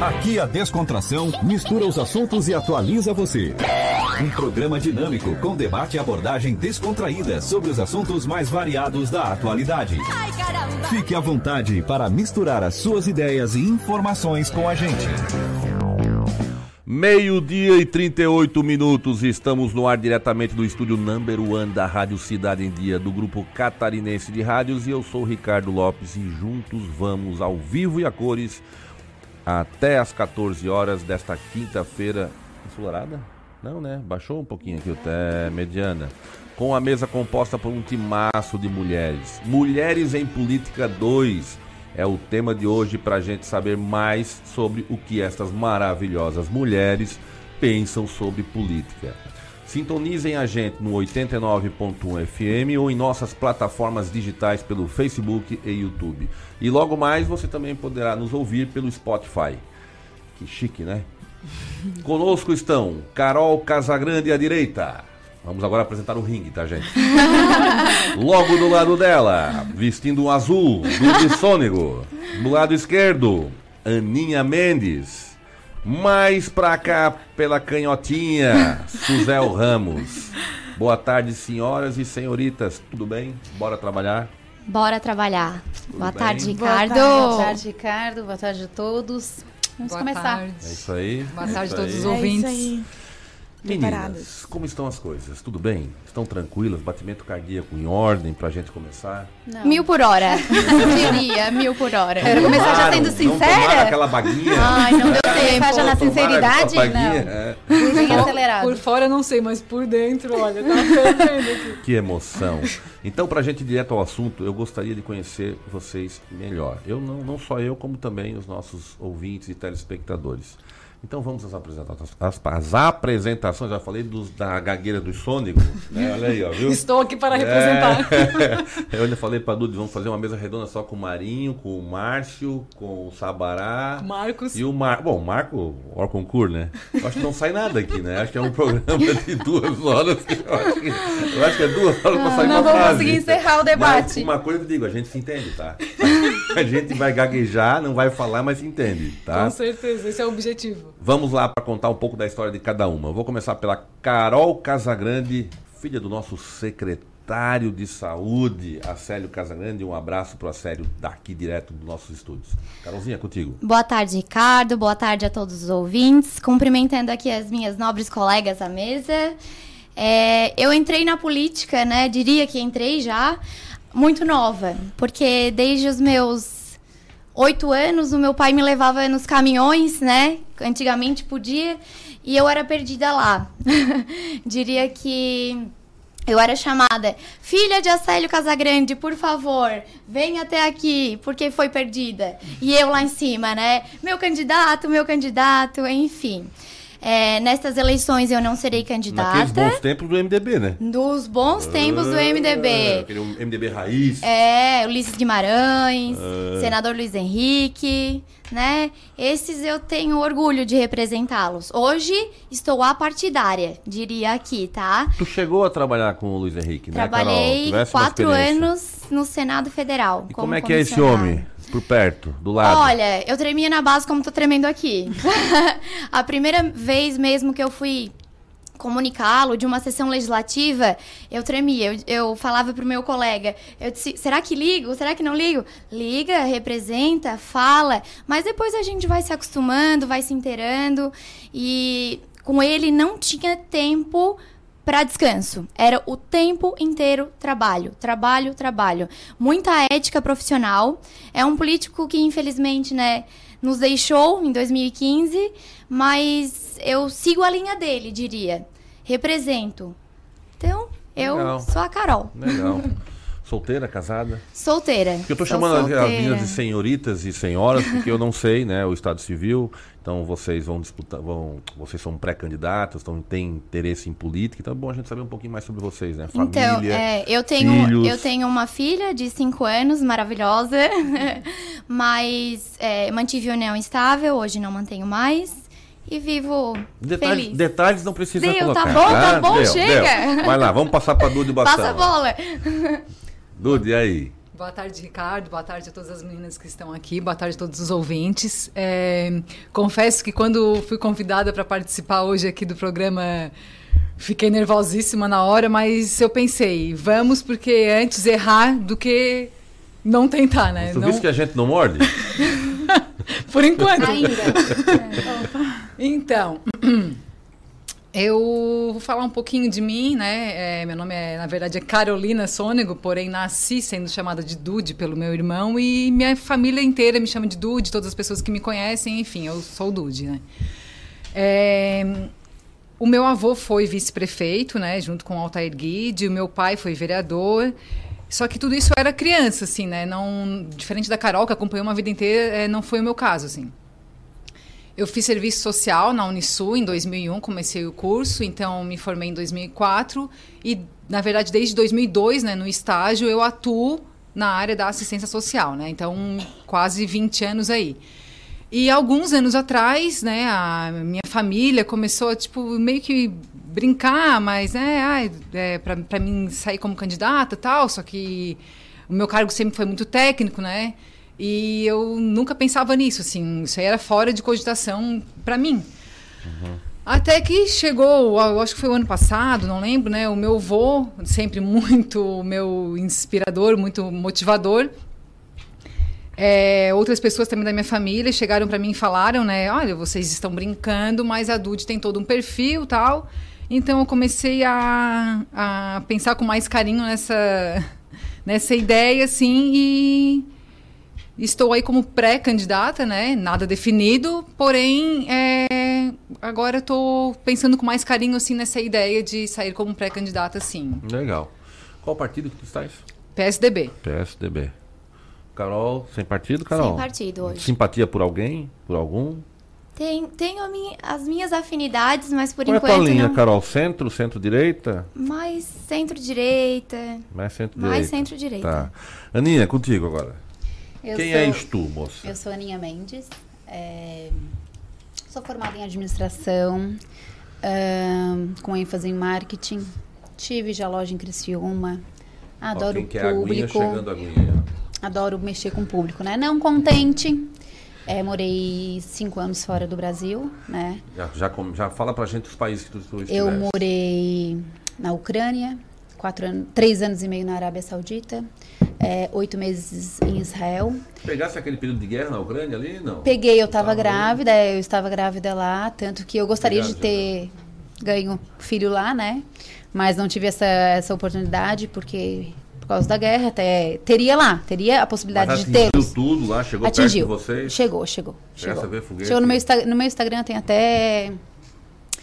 Aqui a descontração mistura os assuntos e atualiza você. Um programa dinâmico com debate e abordagem descontraída sobre os assuntos mais variados da atualidade. Fique à vontade para misturar as suas ideias e informações com a gente. Meio-dia e 38 minutos, estamos no ar diretamente do estúdio Number One da Rádio Cidade em Dia, do grupo catarinense de rádios, e eu sou Ricardo Lopes e juntos vamos ao vivo e a cores até as 14 horas desta quinta-feira. Ensolarada? Não, né? Baixou um pouquinho aqui até mediana. Com a mesa composta por um timaço de mulheres. Mulheres em Política 2 é o tema de hoje para a gente saber mais sobre o que estas maravilhosas mulheres pensam sobre política. Sintonizem a gente no 89.1 FM ou em nossas plataformas digitais pelo Facebook e YouTube. E logo mais você também poderá nos ouvir pelo Spotify. Que chique, né? Conosco estão Carol Casagrande à direita. Vamos agora apresentar o ringue, tá, gente? Logo do lado dela, vestindo um azul, do Sônico. Do lado esquerdo, Aninha Mendes. Mais pra cá, pela canhotinha, Suzel Ramos. Boa tarde, senhoras e senhoritas. Tudo bem? Bora trabalhar? Bora trabalhar. Tudo Boa bem? tarde, Boa Ricardo. tarde, boa tarde, Ricardo. Boa tarde a todos. Vamos Boa começar. tarde. É isso aí. Boa é tarde a todos os ouvintes. É isso aí. Meninas, como estão as coisas? Tudo bem? Estão tranquilas? Batimento cardíaco em ordem pra gente começar? Não. Mil por hora. Diria, mil por hora. Quero começar já sendo sincera? Não aquela baguinha? Ai, não deu Começar tempo. já na sinceridade? Não. É. Bem Por- acelerado. Por fora não sei, mas por dentro, olha, tá fervendo aqui. Que emoção. Então, pra gente ir direto ao assunto, eu gostaria de conhecer vocês melhor. Eu não, não só eu, como também os nossos ouvintes e telespectadores. Então vamos às apresentações. As, as apresentações, já falei dos, da gagueira do Sônico, né? Olha aí, ó, viu? Estou aqui para representar. É. Eu ainda falei pra Dudu, vamos fazer uma mesa redonda só com o Marinho, com o Márcio, com o Sabará. Marcos. E o Mar... Bom, o Marco, o concurso, né? Eu acho que não sai nada aqui, né? Acho que é um programa de duas horas. Eu acho que, eu acho que é duas horas pra sair não uma vou frase. conseguir encerrar o debate. Mas uma coisa eu digo, a gente se entende, tá? A gente vai gaguejar, não vai falar, mas entende, tá? Com certeza, esse é o objetivo. Vamos lá para contar um pouco da história de cada uma. Eu vou começar pela Carol Casagrande, filha do nosso secretário de saúde, Acélio Casagrande. Um abraço pro Acélio daqui direto dos nossos estúdios. Carolzinha, contigo. Boa tarde, Ricardo. Boa tarde a todos os ouvintes. Cumprimentando aqui as minhas nobres colegas à mesa. É, eu entrei na política, né? Diria que entrei já muito nova, porque desde os meus oito anos o meu pai me levava nos caminhões, né? Antigamente podia, e eu era perdida lá. Diria que eu era chamada, filha de Acélio Casagrande, por favor, venha até aqui, porque foi perdida. E eu lá em cima, né? Meu candidato, meu candidato, enfim. É, nestas eleições eu não serei Naqueles candidata. bons tempos do MDB, né? Dos bons tempos do Ah, MDB. Aquele MDB raiz. É, Ulisses Guimarães, Ah. senador Luiz Henrique, né? Esses eu tenho orgulho de representá-los. Hoje estou apartidária, diria aqui, tá? Tu chegou a trabalhar com o Luiz Henrique, né? Trabalhei Tivesse uma quatro anos no Senado Federal. E como, é que é esse homem? Por perto, do lado? Olha, eu tremia na base como tô tremendo aqui. a primeira vez mesmo que eu fui comunicá-lo de uma sessão legislativa, eu tremia. Eu, eu falava pro meu colega, eu disse, será que ligo? Será que não ligo? Liga, representa, fala, mas depois a gente vai se acostumando, vai se inteirando e com ele não tinha tempo para descanso. Era o tempo inteiro trabalho, trabalho, trabalho. Muita ética profissional. É um político que infelizmente, né, nos deixou em 2015, mas eu sigo a linha dele, diria. Represento. Então, eu Legal. sou a Carol. Legal. Solteira, casada? Solteira. Porque eu tô Sou chamando as- as solteira. meninas de senhoritas e senhoras, porque eu não sei, né, o Estado Civil. Então vocês vão disputar, vão, vocês são pré-candidatos, então têm interesse em política. Então é bom a gente saber um pouquinho mais sobre vocês, né? Família. Então, é, eu tenho filhos. eu tenho uma filha de 5 anos, maravilhosa, mas é, mantive união estável, hoje não mantenho mais e vivo Detalhes, feliz. detalhes não precisa Deu, colocar. tá bom, tá Ah, bom, deu, chega. deu. Vai lá, vamos passar pra Dude Bastão. Passa a bola. Dude, e aí? Boa tarde, Ricardo. Boa tarde a todas as meninas que estão aqui. Boa tarde a todos os ouvintes. É, confesso que quando fui convidada para participar hoje aqui do programa, fiquei nervosíssima na hora, mas eu pensei, vamos, porque antes errar do que não tentar, né? Tu não... que a gente não morde? Por enquanto. Ainda. Então, eu vou falar um pouquinho de mim, né? É, meu nome é, na verdade, é Carolina Sônego, porém nasci sendo chamada de Dude pelo meu irmão e minha família inteira me chama de Dude, todas as pessoas que me conhecem, enfim, eu sou Dude, né? É, o meu avô foi vice-prefeito, né, junto com Altair Guide, o meu pai foi vereador. Só que tudo isso eu era criança, assim, né? Não, diferente da Carol, que acompanhou uma vida inteira, é, não foi o meu caso, assim. Eu fiz serviço social na Unisul em 2001, comecei o curso, então me formei em 2004 e, na verdade, desde 2002, né, no estágio, eu atuo na área da assistência social, né? Então, quase 20 anos aí. E alguns anos atrás, né, a minha família começou, tipo, meio que brincar, mas, né, é, para mim sair como candidata tal, só que o meu cargo sempre foi muito técnico, né? E eu nunca pensava nisso, assim, isso aí era fora de cogitação para mim. Uhum. Até que chegou, acho que foi o ano passado, não lembro, né? O meu avô, sempre muito meu inspirador, muito motivador. É, outras pessoas também da minha família chegaram para mim e falaram, né? Olha, vocês estão brincando, mas a Dude tem todo um perfil tal. Então eu comecei a, a pensar com mais carinho nessa, nessa ideia, assim, e estou aí como pré-candidata, né? Nada definido, porém é, agora estou pensando com mais carinho assim nessa ideia de sair como pré-candidata, sim. Legal. Qual partido que tu estás? PSDB. PSDB. Carol, sem partido, Carol? Sem partido hoje. Simpatia por alguém? Por algum? Tem, tenho minha, as minhas afinidades, mas por Qual enquanto. é a linha, não... Carol? Centro, centro-direita? Mais centro-direita. Mais centro-direita. Mais centro-direita. Tá. Aninha, contigo agora. Eu Quem sou, és tu, moça? Eu sou Aninha Mendes. é, sou formada em administração, ahn, com ênfase em marketing. Tive já loja em Criciúma. Adoro Ó, o quem aguinha, público. chegando a aguinha. Adoro mexer com o público, né? Não contente. é, morei cinco anos fora do Brasil, né? Já, já, já fala pra gente os países que tu, tu estiveste. Eu morei na Ucrânia, quatro anos, três anos e meio na Arábia Saudita, é, oito meses em Israel. Pegasse aquele período de guerra na Ucrânia ali? Não. Peguei, eu estava Tava grávida, eu estava grávida lá, tanto que eu gostaria de ter ganho filho lá, né? Mas não tive essa, essa oportunidade porque por causa da guerra até teria lá, teria a possibilidade de atingiu tê-los. tudo lá, chegou Atingiu. perto de vocês. Chegou, chegou. Chegou. ver foguete? Chegou no meu, no meu Instagram tem até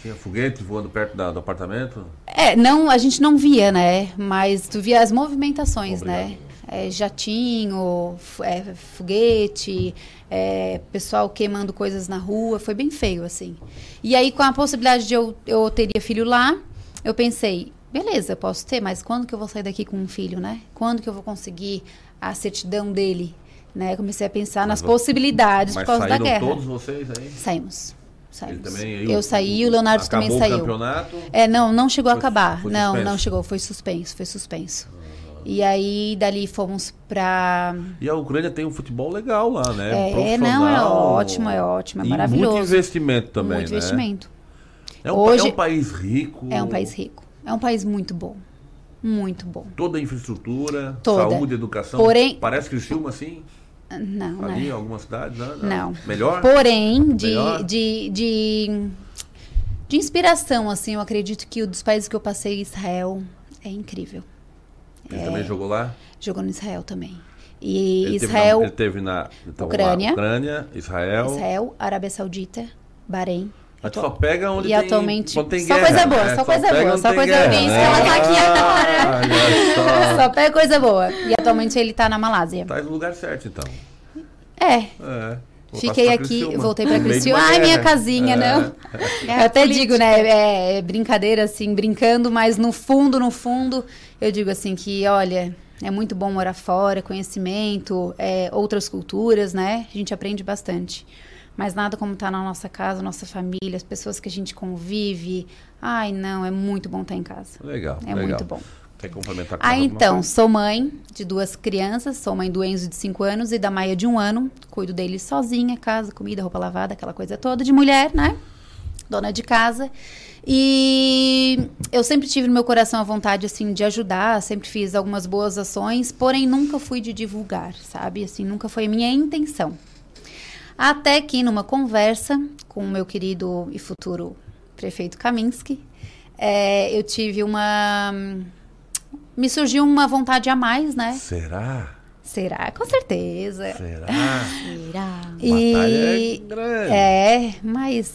Tinha foguete voando perto da- do apartamento? É, não, a gente não via, né? Mas tu via as movimentações, Obrigado. né? É, jatinho, é, foguete, é, pessoal queimando coisas na rua, foi bem feio, assim. E aí, com a possibilidade de eu, eu teria filho lá, eu pensei, beleza, eu posso ter, mas quando que eu vou sair daqui com um filho, né? Quando que eu vou conseguir a certidão dele? Né? Comecei a pensar nas vo- possibilidades Mas por causa da guerra. todos vocês aí? Saímos. Também eu saí, o Leonardo também saiu. o campeonato? É, não, não chegou Foi- a acabar. não, suspenso. não chegou, foi suspenso, foi suspenso. E aí, dali fomos pra. E a Ucrânia tem um futebol legal lá, né? É, não, é ótimo, é ótimo, é E maravilhoso. muito investimento também, Muito né? investimento. É um, Hoje- é um país rico. É um país rico. É um país muito bom. Muito bom. Toda a infraestrutura, Toda. saúde, educação. Porém- Parece Criciúma assim? Não, Ali em né? algumas cidades? Não. Não. Melhor? Porém, de, Melhor? de, de, de inspiração, assim, eu acredito que o dos países que eu passei, Israel, é incrível. Ele É. também jogou lá? Jogou no Israel também. E Ele Israel, Teve na, ele teve na então, Ucrânia. lá, Ucrânia, Israel. Israel, Arábia Saudita, Bahrein. Mas tu só pega onde E tem, atualmente- onde tem só guerra, coisa boa, né? só coisa boa, só coisa boa. Isso né? que ela tá aqui agora. Olha só. Só pega coisa boa. E atualmente ele tá na Malásia. Tá no lugar certo, então. É. É. Voltasse Fiquei aqui, Criciúma. voltei de Criciúma. Ai, minha casinha, É. não. Eu até digo, né? É, é brincadeira, assim, brincando, mas no fundo, no fundo, eu digo assim que, olha, é muito bom morar fora, conhecimento, é, outras culturas, né? A gente aprende bastante. Mas nada como estar na nossa casa, nossa família, as pessoas que a gente convive. Ai, não, é muito bom estar em casa. Legal, É legal. muito bom. Quer complementar com Ah, então, sou mãe de duas crianças, sou mãe do Enzo de 5 anos e da Maia de um ano. Cuido deles sozinha, casa, comida, roupa lavada, aquela coisa toda de mulher, né? Dona de casa. E eu sempre tive no meu coração a vontade, assim, de ajudar, sempre fiz algumas boas ações, porém nunca fui de divulgar, sabe? Assim, nunca foi minha intenção. Até que numa conversa com o meu querido e futuro prefeito Kaminski, é, eu tive uma. Me surgiu uma vontade a mais, né? Será? Será? Com certeza. Será? Será? Batalha é E. grande. É, mas.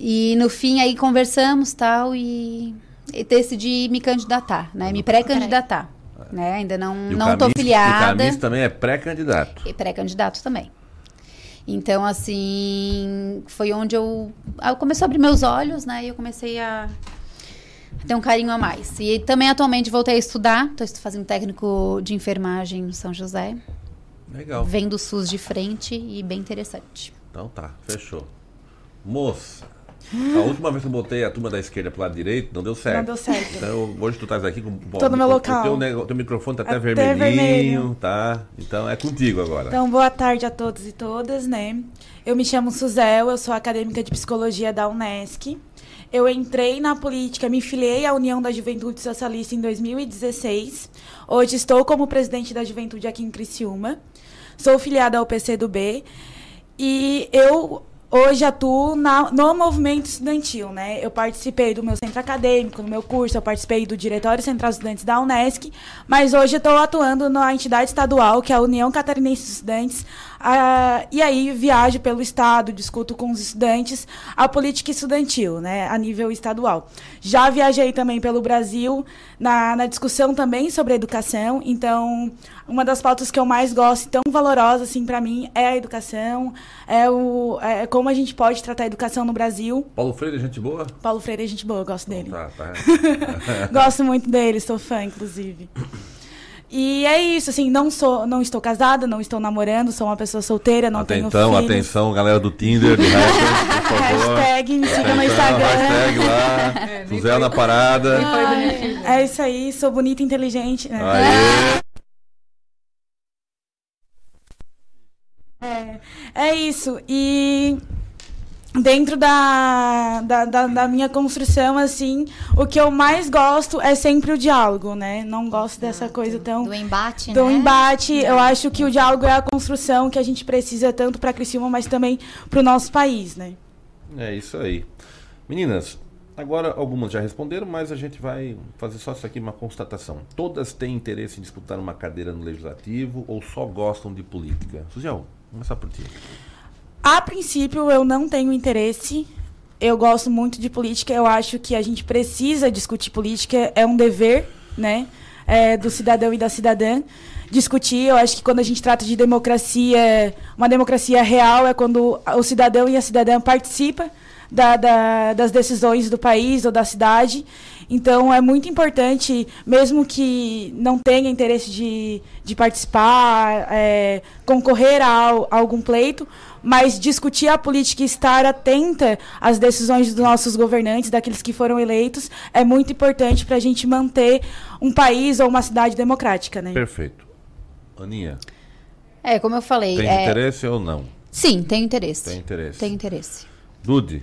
E no fim aí conversamos tal e, e decidi me candidatar, né? Me pré-candidatar. Né? Ainda não, E não tô Camis- filiada. O Camis também é pré-candidato. E pré-candidato também. Então, assim, foi onde eu, eu comecei a abrir meus olhos, né? E eu comecei a ter um carinho a mais. E também atualmente voltei a estudar, estou fazendo técnico de enfermagem no São José. Legal. Vendo o SUS de frente e bem interessante. Então tá, fechou. Moça, a última vez que eu botei a turma da esquerda pro lado direito, não deu certo. Não deu certo. Então hoje tu estás aqui com Tô no meu o- local. O teu, nego- teu microfone tá até, Até vermelhinho, vermelho. tá? Então é contigo agora. Então, boa tarde a todos e todas, né? Eu me chamo Suzel, eu sou acadêmica de psicologia da Unesc. Eu entrei na política, me filiei à União da Juventude Socialista em 2016. Hoje estou como presidente da Juventude aqui em Criciúma. Sou filiada ao PCdoB e eu hoje atuo na- no movimento estudantil, né? Eu participei do meu centro acadêmico, no meu curso, eu participei do Diretório Central de Estudantes da Unesc, mas hoje estou atuando na entidade estadual, que é a União Catarinense de Estudantes, ah, e aí viajo pelo estado, discuto com os estudantes a política estudantil, né, a nível estadual. Já viajei também pelo Brasil na, na discussão também sobre educação, então uma das pautas que eu mais gosto, e tão valorosa assim para mim, é a educação, é o é como a gente pode tratar a educação no Brasil. Paulo Freire, gente boa? Paulo Freire é gente boa, eu gosto dele. Tá, tá. Gosto muito dele, sou fã, inclusive. E é isso, assim, não sou, não estou casada, não estou namorando, sou uma pessoa solteira, não tenho Atenção, filhos. atenção, galera do Tinder, do Rapper, por favor. Hashtag me siga no Atenção, Instagram. Hashtag lá, É, Suzé na parada. É isso aí, sou bonita e inteligente. né? Aê. É, é isso. E dentro da, da, da, da minha construção, assim, o que eu mais gosto é sempre o diálogo, né? Não gosto dessa coisa tão. Do embate, do né? embate. Eu acho que o diálogo é a construção que a gente precisa tanto para Criciúma, mas também para o nosso país, né? É isso aí. Meninas, agora algumas já responderam, mas a gente vai fazer só isso aqui, uma constatação. Todas têm interesse em disputar uma cadeira no Legislativo ou só gostam de política? Suziel, vamos começar por ti. A princípio, eu não tenho interesse. Eu gosto muito de política. Eu acho que a gente precisa discutir política. É um dever, né, é, do cidadão e da cidadã discutir. Eu acho que quando a gente trata de democracia, uma democracia real é quando o cidadão e a cidadã participam da- da- das decisões do país ou da cidade. Então é muito importante, mesmo que não tenha interesse de, de participar, é, concorrer a, a algum pleito, mas discutir a política e estar atenta às decisões dos nossos governantes, daqueles que foram eleitos, é muito importante para a gente manter um país ou uma cidade democrática, né? Perfeito. Aninha, É, como eu falei. tem é, interesse ou não? Sim, tem interesse. Tem interesse. Tem interesse. Dude,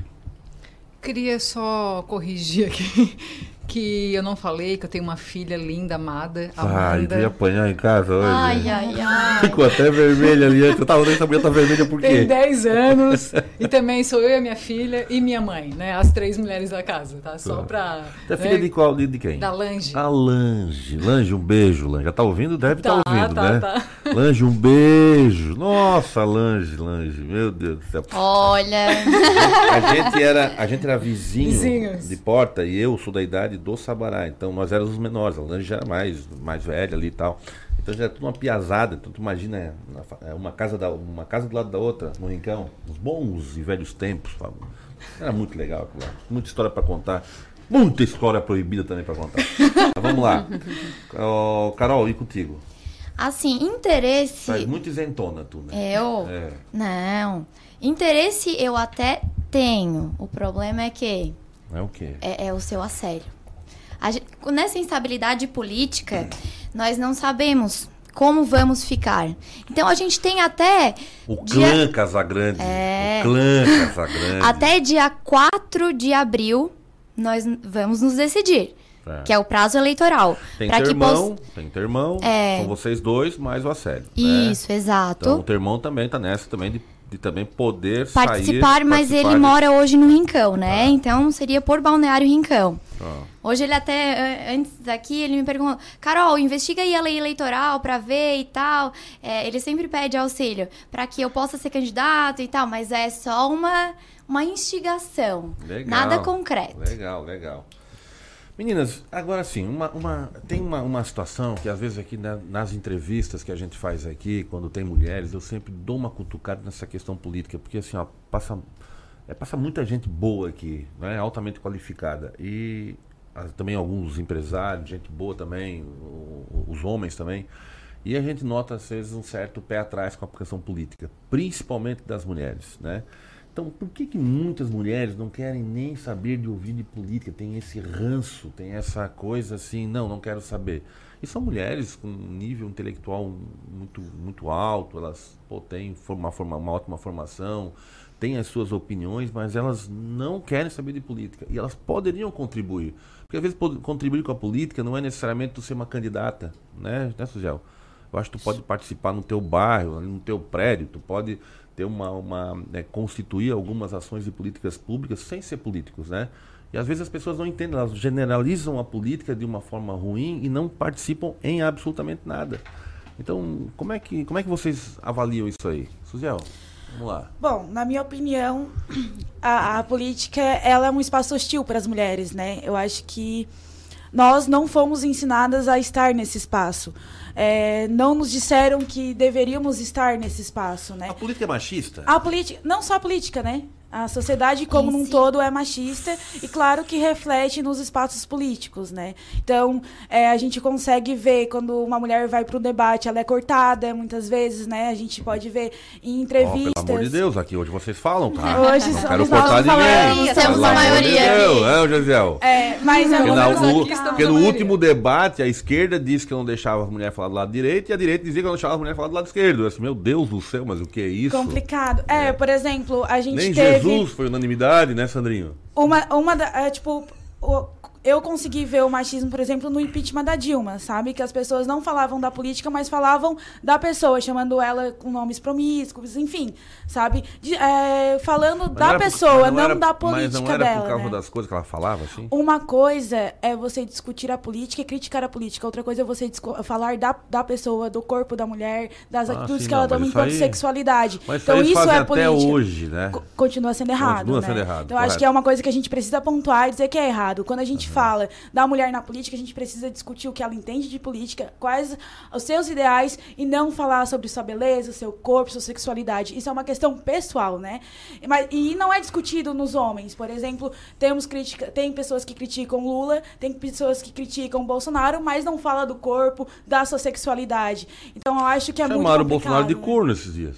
Queria só corrigir aqui que eu não falei que eu tenho uma filha linda, amada, ai, Amanda. tu ia apanhar em casa hoje. Ai, ai, ai. Ficou até vermelha ali. Eu tava essa mulher tá vermelha por Tem quê? 10 anos. e também sou eu e a minha filha e minha mãe, né? As três mulheres da casa, tá? Só Tá. pra. É né, filha de qual? De, de quem? Da Lange. A Lange. Lange, um beijo, Lange. Já tá ouvindo? Deve estar Tá, ouvindo, tá, né? tá. Lange, um beijo. Nossa, Lange, Lange. Meu Deus do céu. Olha. A gente era, a gente era vizinho Vizinhos. de porta e eu sou da idade do Sabará. Então nós éramos os menores. A Lange já era mais, mais velha ali e tal. Então já era tudo uma piazada. Então tu imagina é, uma casa, da, uma casa do lado da outra, no rincão. Os bons e velhos tempos. Fábio. Era muito legal aquilo lá. Muita história para contar. Muita história proibida também para contar. Mas vamos lá. Ó, Carol, e contigo? Assim, interesse. Faz muito isentona tu, né? Eu? É. Não. Interesse eu até tenho. O problema é que É o quê? é, é o seu assédio. Gente, nessa instabilidade política, nós não sabemos como vamos ficar. Então a gente tem até. O clã Casagrande. É... O clã Casagrande. Até dia 4 de abril, nós vamos nos decidir. É. Que é o prazo eleitoral. Tem termão, poss... tem termão, é... são vocês dois, mais o assédio. Né? Isso, né? exato. Então o termão também está nessa também de, de, também poder participar, sair, mas participar ele de... mora hoje no Rincão, né? Ah. Então seria por Balneário Rincão. Ah. Hoje ele até, antes daqui, ele me perguntou, Carol, investiga aí a lei eleitoral para ver e tal. É, ele sempre pede auxílio para que eu possa ser candidato e tal, mas é só uma, uma instigação, legal, nada concreto. Legal, legal. Meninas, agora sim, uma, uma, tem uma, uma situação que às vezes aqui na, nas entrevistas que a gente faz aqui, quando tem mulheres, eu sempre dou uma cutucada nessa questão política, porque assim, ó, passa, é, passa muita gente boa aqui, né, altamente qualificada. E ah, também alguns empresários, gente boa também, o, os homens também. E a gente nota às vezes um certo pé atrás com a questão política, principalmente das mulheres, né? Então, por que, que muitas mulheres não querem nem saber de ouvir de política? Tem esse ranço, tem essa coisa assim, não, não quero saber. E são mulheres com um nível intelectual muito, muito alto, elas pô, têm uma, forma, uma ótima formação, têm as suas opiniões, mas elas não querem saber de política. E elas poderiam contribuir. Porque às vezes contribuir com a política não é necessariamente tu ser uma candidata, né, né? Eu acho que tu pode participar no teu bairro, no teu prédio, tu pode ter uma, uma né, constituir algumas ações de políticas públicas sem ser políticos, né? E às vezes as pessoas não entendem, elas generalizam a política de uma forma ruim e não participam em absolutamente nada. Então, como é que, como é que vocês avaliam isso aí? Suziel, vamos lá. Bom, na minha opinião, a, a política ela é um espaço hostil para as mulheres, né? Eu acho que nós não fomos ensinadas a estar nesse espaço é, não nos disseram que deveríamos estar nesse espaço, né? A política é machista? A política, não só a política, né? A sociedade como um todo é machista e claro que reflete nos espaços políticos, né? Então é, a gente consegue ver quando uma mulher vai para o debate, ela é cortada muitas vezes, né? A gente pode ver em entrevistas. Oh, pelo amor de Deus, aqui hoje vocês falam, tá? Hoje não quero cortar ninguém. Temos a maioria. Deus, é, Gisele? É, mas porque, na, no, porque no último debate a esquerda disse que não deixava as mulheres falar do lado direito e a direita dizia que não deixava as mulheres falar do lado esquerdo. Eu disse, meu Deus do céu, mas o que é isso? Complicado. É, é. por exemplo, a gente Nem teve Jesus foi unanimidade, né, Sandrinho? Uma, uma da, é, tipo, o, eu consegui ver o machismo, por exemplo, no impeachment da Dilma, sabe? Que as pessoas não falavam da política, mas falavam da pessoa, chamando ela com nomes promíscuos, enfim, sabe? De, é, falando mas da pessoa, não, não era, da política dela. Mas não era dela, por causa né? das coisas que ela falava, assim? Uma coisa é você discutir a política e criticar a política. Outra coisa é você falar da, da pessoa, do corpo da mulher, das ah, atitudes sim, que não, ela toma enquanto aí... sexualidade. Mas então isso é política. até hoje, né? continua sendo errado, continua né? sendo errado. Então correto. acho que é uma coisa que a gente precisa pontuar e dizer que é errado. Quando a gente. Fala da mulher na política, a gente precisa discutir o que ela entende de política, quais os seus ideais e não falar sobre sua beleza, seu corpo, sua sexualidade. Isso é uma questão pessoal, né? Mas, e não é discutido nos homens. Por exemplo, temos crítica, tem pessoas que criticam Lula, tem pessoas que criticam Bolsonaro, mas não fala do corpo, da sua sexualidade. Então eu acho que é Chamaram muito Chamaram o Bolsonaro de corno esses dias.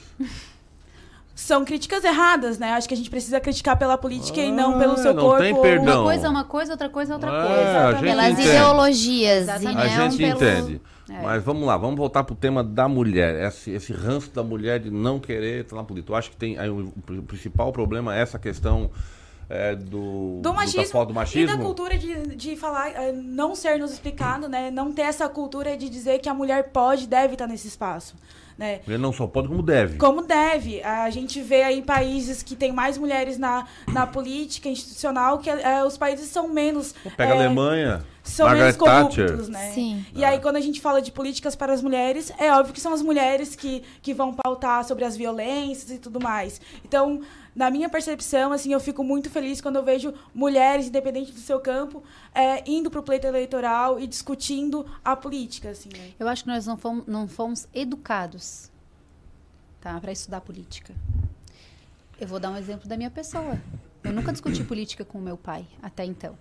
São críticas erradas, né? Acho que a gente precisa criticar pela política ah, e não pelo seu não corpo. Tem perdão. Uma coisa é uma coisa, outra coisa é outra é, coisa. Pelas entende. ideologias. Exatamente. A gente pelo... entende. É. Mas vamos lá, vamos voltar para o tema da mulher. Esse, esse ranço da mulher de não querer estar na política. Eu acho que tem aí, o, o principal problema é essa questão. É, do, do machismo, do machismo. E da cultura de, de falar, é, não ser nos explicado, né? Não ter essa cultura de dizer que a mulher pode, deve estar nesse espaço. Né? Ele não só pode, como deve. Como deve. A gente vê aí países que tem mais mulheres na, na política institucional, que é, os países são menos. Pega é, a Alemanha. São Margaret menos corruptos, Thatcher. né? Sim. E aí, quando a gente fala de políticas para as mulheres, é óbvio que são as mulheres que, que vão pautar sobre as violências e tudo mais. Então, na minha percepção, assim, eu fico muito feliz quando eu vejo mulheres, independente do seu campo, é, indo para o pleito eleitoral e discutindo a política. Assim, né? Eu acho que nós não fomos, não fomos educados tá, para estudar política. Eu vou dar um exemplo da minha pessoa. Eu nunca discuti política com meu pai até então.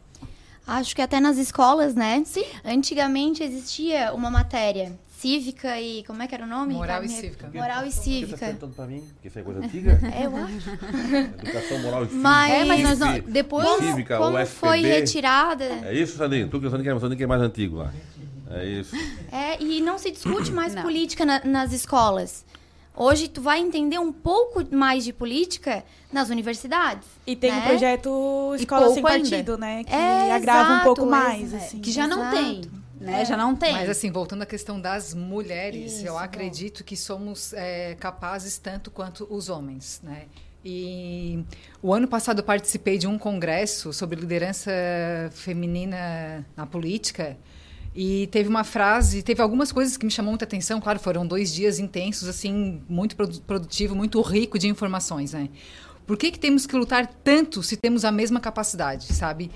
Acho que até nas escolas, né? Sim. Antigamente existia uma matéria cívica e. Como é que era o nome? Moral e cívica. Moral e cívica. Você tá perguntando pra mim? Que isso é coisa antiga? É, eu acho. Educação moral e cívica. Mas, É, mas nós não- depois- como, Cívica, como o foi retirada. É isso, Sandrinho? Tu que eu Sandrinho, Sandrinho que é mais antigo lá. É isso. É, e não se discute mais Não. política na- nas escolas. Hoje tu vai entender um pouco mais de política nas universidades. E tem né? o projeto Escola pouco Sem ainda. Partido, né? Que É, agrava um exato, pouco é, mais, é, assim. Que já não Exato. tem, né? Já não tem. Mas assim, voltando à questão das mulheres, Isso, eu bom. acredito que somos é, capazes tanto quanto os homens, né? E o ano passado eu participei de um congresso sobre liderança feminina na política e teve uma frase, teve algumas coisas que me chamou muita atenção. Claro, foram dois dias intensos, assim, muito produ- produtivo, muito rico de informações, né? Por que, que temos que lutar tanto se temos a mesma capacidade, sabe?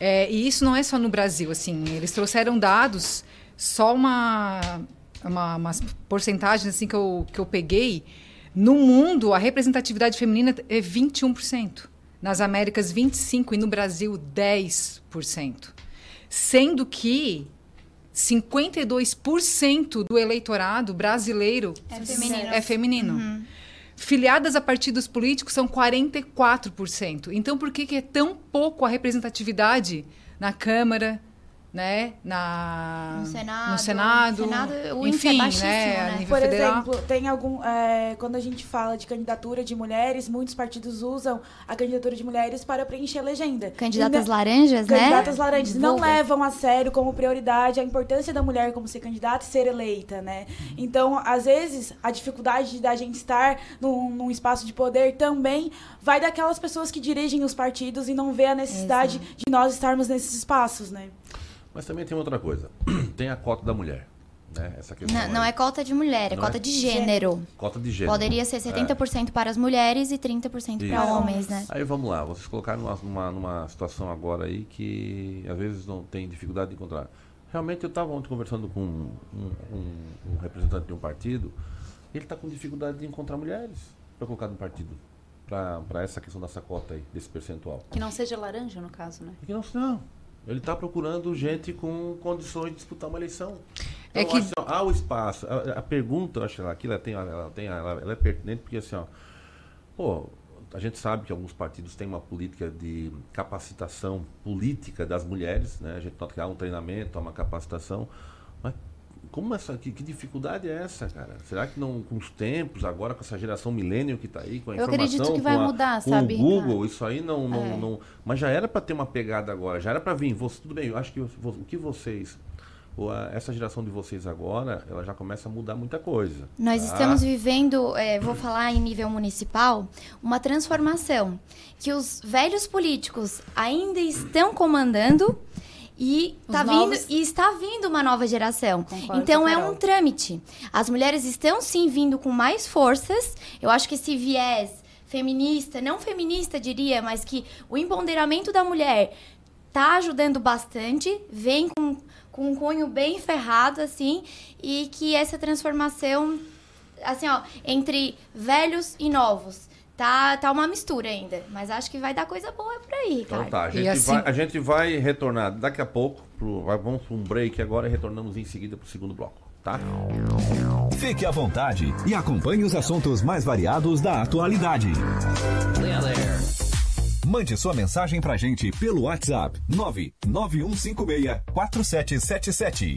É, e isso não é só no Brasil, assim. Eles trouxeram dados, só uma, uma umas porcentagens assim que eu, que eu peguei. No mundo, a representatividade feminina é 21%. Nas Américas, 25%. E no Brasil, 10%. Sendo que 52% do eleitorado brasileiro É feminino. é feminino. Filiadas a partidos políticos são 44%. Então, por que, que é tão pouco a representatividade na Câmara, né? Na, No Senado. no Senado, Senado, o é enfim, baixíssimo, né? né? A nível Por federal. exemplo, tem algum. é, quando a gente fala de candidatura de mulheres, muitos partidos usam a candidatura de mulheres para preencher a legenda. Candidatas na- laranjas, né? Candidatas laranjas não levam a sério como prioridade a importância da mulher como ser candidata e ser eleita, né? Então, às vezes, a dificuldade da gente estar num, num espaço de poder também vai daquelas pessoas que dirigem os partidos e não vê a necessidade de nós estarmos nesses espaços, né? Mas também tem outra coisa. Tem a cota da mulher. Né? Essa questão Não, não é cota de mulher, é Não cota é? de gênero. Cota de gênero. Poderia ser 70% para as mulheres e 30% para homens, né? Aí vamos lá, vocês colocaram numa, numa, numa situação agora aí que às vezes não tem dificuldade de encontrar. Realmente eu estava ontem conversando com um, um- um- representante de um partido, ele está com dificuldade de encontrar mulheres para colocar no partido, para essa questão dessa cota aí, desse percentual. Que não seja laranja, no caso, né? Porque não, não. Ele está procurando gente com condições de disputar uma eleição. É Então, que- eu acho, assim, ó, há o espaço. A, a pergunta, eu acho que ela, aqui ela tem, ela, tem ela, ela é pertinente porque assim, ó, pô, a gente sabe que alguns partidos têm uma política de capacitação política das mulheres, né? A gente nota que há um treinamento, há uma capacitação, como essa, que, que dificuldade é essa, cara? Será que não, com os tempos, agora com essa geração milênio que está aí, com a Eu acredito que vai a- mudar, com sabe, o Google, Ricardo? isso aí não, não, É. não- mas já era para ter uma pegada agora, já era para vir. Você, tudo bem, eu acho que o que vocês, essa geração de vocês agora, ela já começa a mudar muita coisa. Nós tá? estamos vivendo, é, vou falar em nível municipal, uma transformação que os velhos políticos ainda estão comandando e, Os tá novos- vindo, e está vindo uma nova geração. Concordo então é um trâmite. As mulheres estão sim vindo com mais forças. Eu acho que esse viés feminista, não feminista diria, mas que o empoderamento da mulher tá ajudando bastante, vem com, com um cunho bem ferrado, assim, e que essa transformação, assim, ó, entre velhos e novos, tá, tá uma mistura ainda. Mas acho que vai dar coisa boa por aí, Então cara. tá, a gente, assim- vai, a gente vai retornar daqui a pouco, pro, vamos para um break agora e retornamos em seguida para o segundo bloco, tá? Fique à vontade e acompanhe os assuntos mais variados da atualidade. Mande sua mensagem pra gente pelo WhatsApp 99156 4777.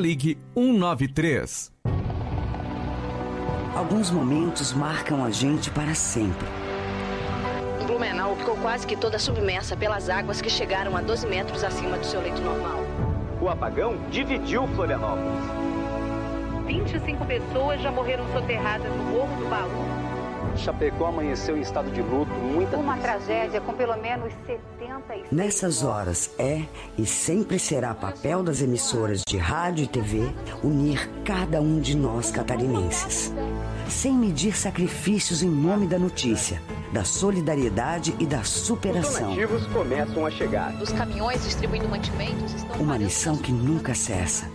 ligue 193. Alguns momentos marcam a gente para sempre. Blumenau ficou quase que toda submersa pelas águas que chegaram a 12 metros acima do seu leito normal. O apagão dividiu Florianópolis. 25 pessoas já morreram soterradas no Morro do Baú. Chapecó amanheceu em estado de luto, muita Uma tragédia com pelo menos 76 Nessas horas é e sempre será papel das emissoras de rádio e TV unir cada um de nós catarinenses. Sem medir sacrifícios em nome da notícia, da solidariedade e da Os superação. donativos começam a chegar. Os caminhões distribuindo mantimentos estão Uma missão que nunca cessa.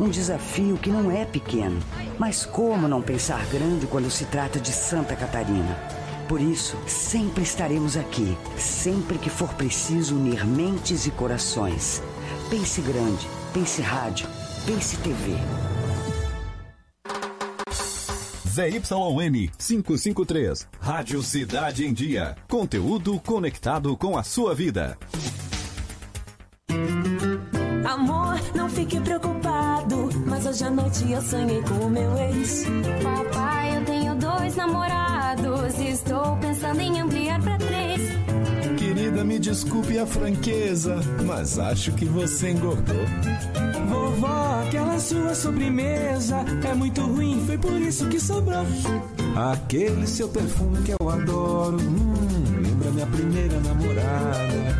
Um desafio que não é pequeno. Mas como não pensar grande quando se trata de Santa Catarina? Por isso, sempre estaremos aqui, sempre que for preciso unir mentes e corações. Pense grande, pense rádio, pense TV. ZYN 553. Rádio Cidade em Dia. Conteúdo conectado com a sua vida. Amor, não fique preocupado. Hoje à noite eu sonhei com o meu ex. Papai, eu tenho dois namorados. e Estou pensando em ampliar pra três. Querida, me desculpe a franqueza, mas acho que você engordou. Vovó, aquela sua sobremesa é muito ruim, foi por isso que sobrou. Aquele seu perfume que eu adoro, hum, lembra minha primeira namorada.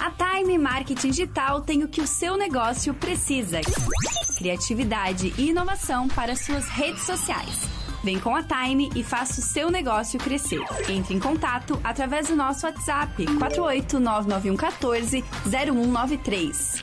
A Time Marketing Digital tem o que o seu negócio precisa: criatividade e inovação para suas redes sociais. Vem com a Time e faça o seu negócio crescer. Entre em contato através do nosso WhatsApp 4899114 0193.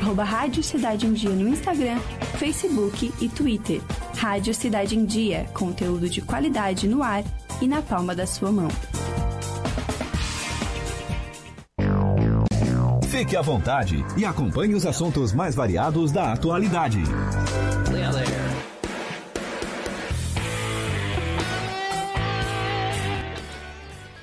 arroba Rádio Cidade em Dia no Instagram, Facebook e Twitter. Rádio Cidade em Dia, conteúdo de qualidade no ar e na palma da sua mão. Fique à vontade e acompanhe os assuntos mais variados da atualidade.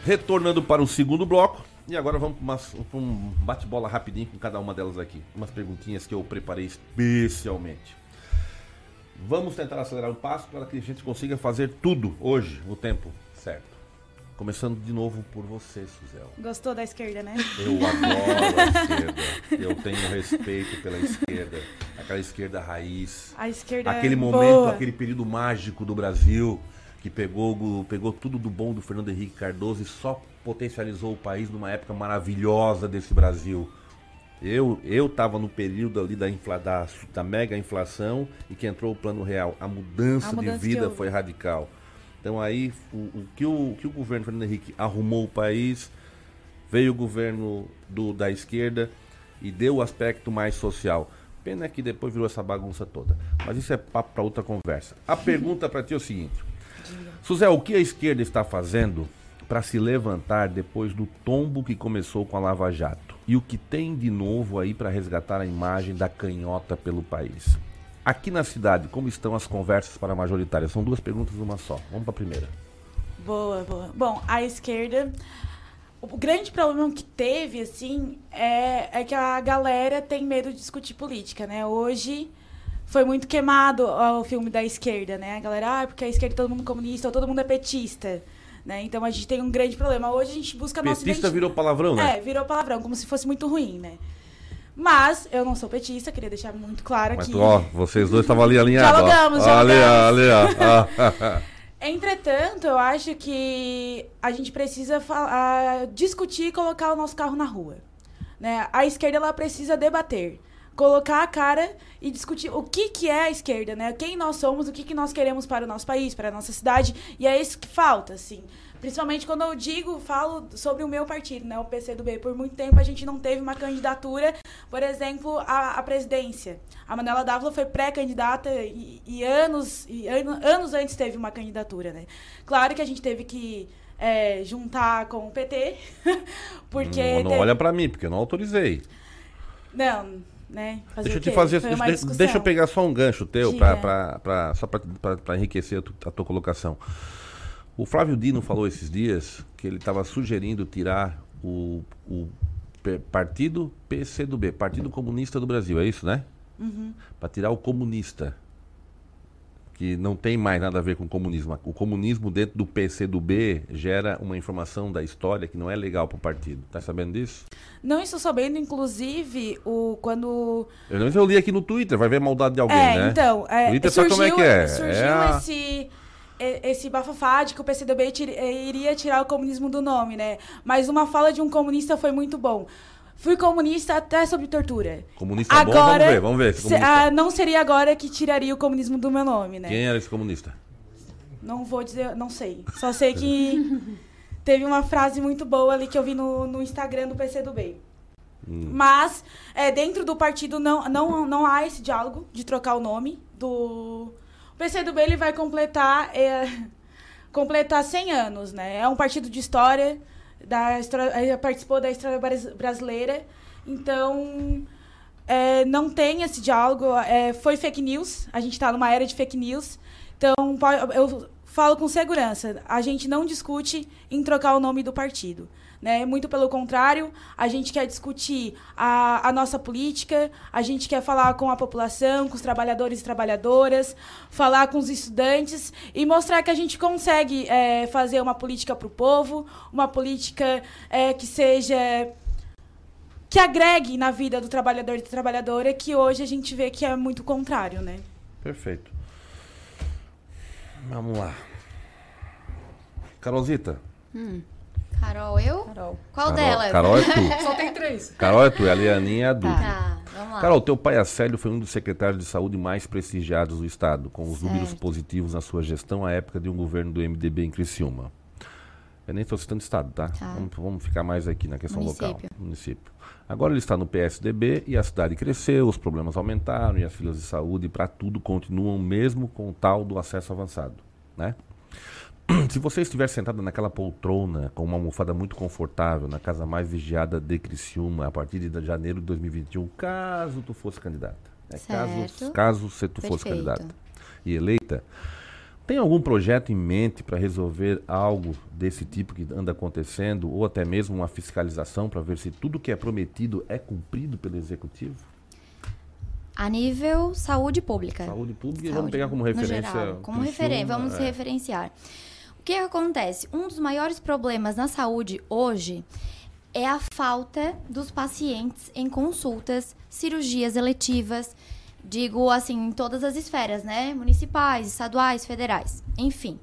Retornando para o segundo bloco. E agora vamos para um bate-bola rapidinho com cada uma delas aqui. Umas perguntinhas que eu preparei especialmente. Vamos tentar acelerar o passo para que a gente consiga fazer tudo hoje, no tempo certo. Começando de novo por você, Suzel. Gostou da esquerda, né? Eu adoro a esquerda. Eu tenho respeito pela esquerda. Aquela esquerda raiz. A esquerda Aquele é momento, boa. aquele período mágico do Brasil que pegou, pegou tudo do bom do Fernando Henrique Cardoso e só potencializou o país numa época maravilhosa desse Brasil. Eu eu estava no período ali da, infla, da, da mega inflação e que entrou o plano real. A mudança, A mudança de vida que foi radical. Então aí o, o que o, o que o governo Fernando Henrique arrumou o país, veio o governo do, da esquerda e deu o aspecto mais social. Pena que depois virou essa bagunça toda. Mas isso é papo para outra conversa. A pergunta para ti é o seguinte: Suzé, o que a esquerda está fazendo para se levantar depois do tombo que começou com a Lava Jato? E o que tem de novo aí para resgatar a imagem da canhota pelo país? Aqui na cidade, como estão as conversas para a majoritária? São duas perguntas numa só. Vamos para a primeira. Boa, boa. Bom, a esquerda. O grande problema que teve, assim, é, é que a galera tem medo de discutir política, né? Hoje foi muito queimado o filme da esquerda, né? A galera, ah, porque a esquerda é todo mundo comunista, ou todo mundo é petista. Né? Então a gente tem um grande problema. Hoje a gente busca a nossa Petista identi- virou palavrão, né? É, virou palavrão, como se fosse muito ruim, né? Mas eu não sou petista, queria deixar muito claro Mas aqui. ó, vocês dois estavam ali alinhados. ó. Dialogamos, Ali, dialogamos. ali, ó. Entretanto, eu acho que a gente precisa ah, discutir e colocar o nosso carro na rua. Né? A esquerda ela precisa debater. Colocar a cara e discutir o que, que é a esquerda, né? Quem nós somos, o que, que nós queremos para o nosso país, para a nossa cidade. E é isso que falta, assim. Principalmente quando eu digo, falo sobre o meu partido, né? O PCdoB. Por muito tempo a gente não teve uma candidatura, por exemplo, à, à presidência. A Manuela Dávila foi pré-candidata e, e, anos, e anos antes teve uma candidatura, né? Claro que a gente teve que é, juntar com o PT, porque... Não, não teve... olha para mim, porque eu não autorizei. Não, né? Fazer deixa eu te fazer, deixa, deixa, eu pegar só um gancho teu, pra, só para enriquecer a, tu, a tua colocação. O Flávio Dino falou esses dias que ele estava sugerindo tirar o, o partido PCdoB, Partido Comunista do Brasil, é isso, né? Uhum. Para tirar o comunista, que não tem mais nada a ver com o comunismo. O comunismo dentro do PCdoB gera uma informação da história que não é legal para o partido. Tá sabendo disso? Não estou sabendo, inclusive, o quando. Eu, eu li aqui no Twitter, vai ver maldade de alguém, é, né? Então, é, Twitter surgiu, como é que é? Surgiu é a... esse esse bafafá de que o PCdoB iria tirar o comunismo do nome, né? Mas uma fala de um comunista foi muito bom. Fui comunista até sobre tortura. Comunista agora, bom, vamos ver, vamos ver. Se, ah, não seria agora que tiraria o comunismo do meu nome, né? Quem era esse comunista? Não vou dizer, não sei. Só sei que teve uma frase muito boa ali que eu vi no, no Instagram do PCdoB. Hum. Mas, é, dentro do partido não, não, não há esse diálogo de trocar o nome do... O PCdoB ele vai completar, é, completar 100 anos, né? É um partido de história da história, participou da história brasileira. Então, é, não tem esse diálogo. É, foi fake news. A gente está numa era de fake news. Então, eu falo com segurança. A gente não discute em trocar o nome do partido. Né? Muito pelo contrário, a gente quer discutir a, a nossa política, a gente quer falar com a população, com os trabalhadores e trabalhadoras, falar com os estudantes e mostrar que a gente consegue é, fazer uma política para o povo, uma política é, que seja que agregue na vida do trabalhador e da trabalhadora, que hoje a gente vê que é muito contrário, né? Perfeito. Vamos lá. Carolzita. Hum. Carol, eu? Carol. Qual Carol, delas? Carol é tu. Só tem três. Carol é tu, a Lianinha é a Duda. Tá, vamos lá. Carol, teu pai Acélio foi um dos secretários de saúde mais prestigiados do estado, com os Certo. números positivos na sua gestão à época de um governo do MDB em Criciúma. Eu nem estou citando estado, tá? Tá. Vamos, vamos ficar mais aqui na questão local. Município. Município. Agora ele está no PSDB e a cidade cresceu, os problemas aumentaram e as filas de saúde para tudo continuam mesmo com o tal do acesso avançado, né? Se você estiver sentado naquela poltrona com uma almofada muito confortável na casa mais vigiada de Criciúma a partir de janeiro de 2021, caso tu fosse candidata, né? caso, caso se tu fosse Perfeito. candidata e eleita, tem algum projeto em mente para resolver algo desse tipo que anda acontecendo ou até mesmo uma fiscalização para ver se tudo que é prometido é cumprido pelo executivo? A nível saúde pública. Saúde pública e Saúde vamos pegar como referência. geral, como referen vamos se é. referenciar. O que acontece? Um dos maiores problemas na saúde hoje é a falta dos pacientes em consultas, cirurgias eletivas, digo assim, em todas as esferas, né? Municipais, estaduais, federais, enfim.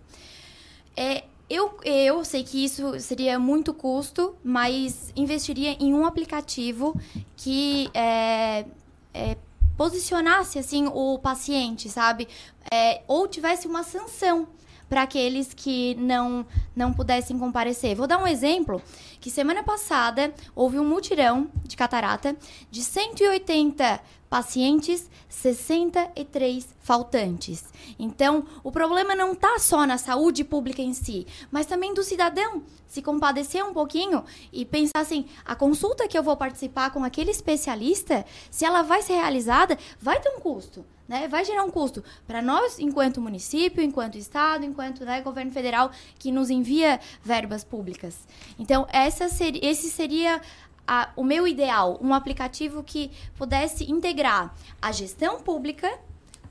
É, eu, eu sei que isso seria muito custo, mas investiria em um aplicativo que é, é, posicionasse assim o paciente, sabe? É, ou tivesse uma sanção para aqueles que não não pudessem comparecer. Vou dar um exemplo que semana passada houve um mutirão de catarata de 180 pacientes, 63 faltantes. Então, o problema não está só na saúde pública em si, mas também do cidadão se compadecer um pouquinho e pensar assim, a consulta que eu vou participar com aquele especialista, se ela vai ser realizada, vai ter um custo. Né, vai gerar um custo para nós, enquanto município, enquanto estado, enquanto né, governo federal que nos envia verbas públicas. Então, essa seria, esse seria a- o meu ideal, um aplicativo que pudesse integrar a gestão pública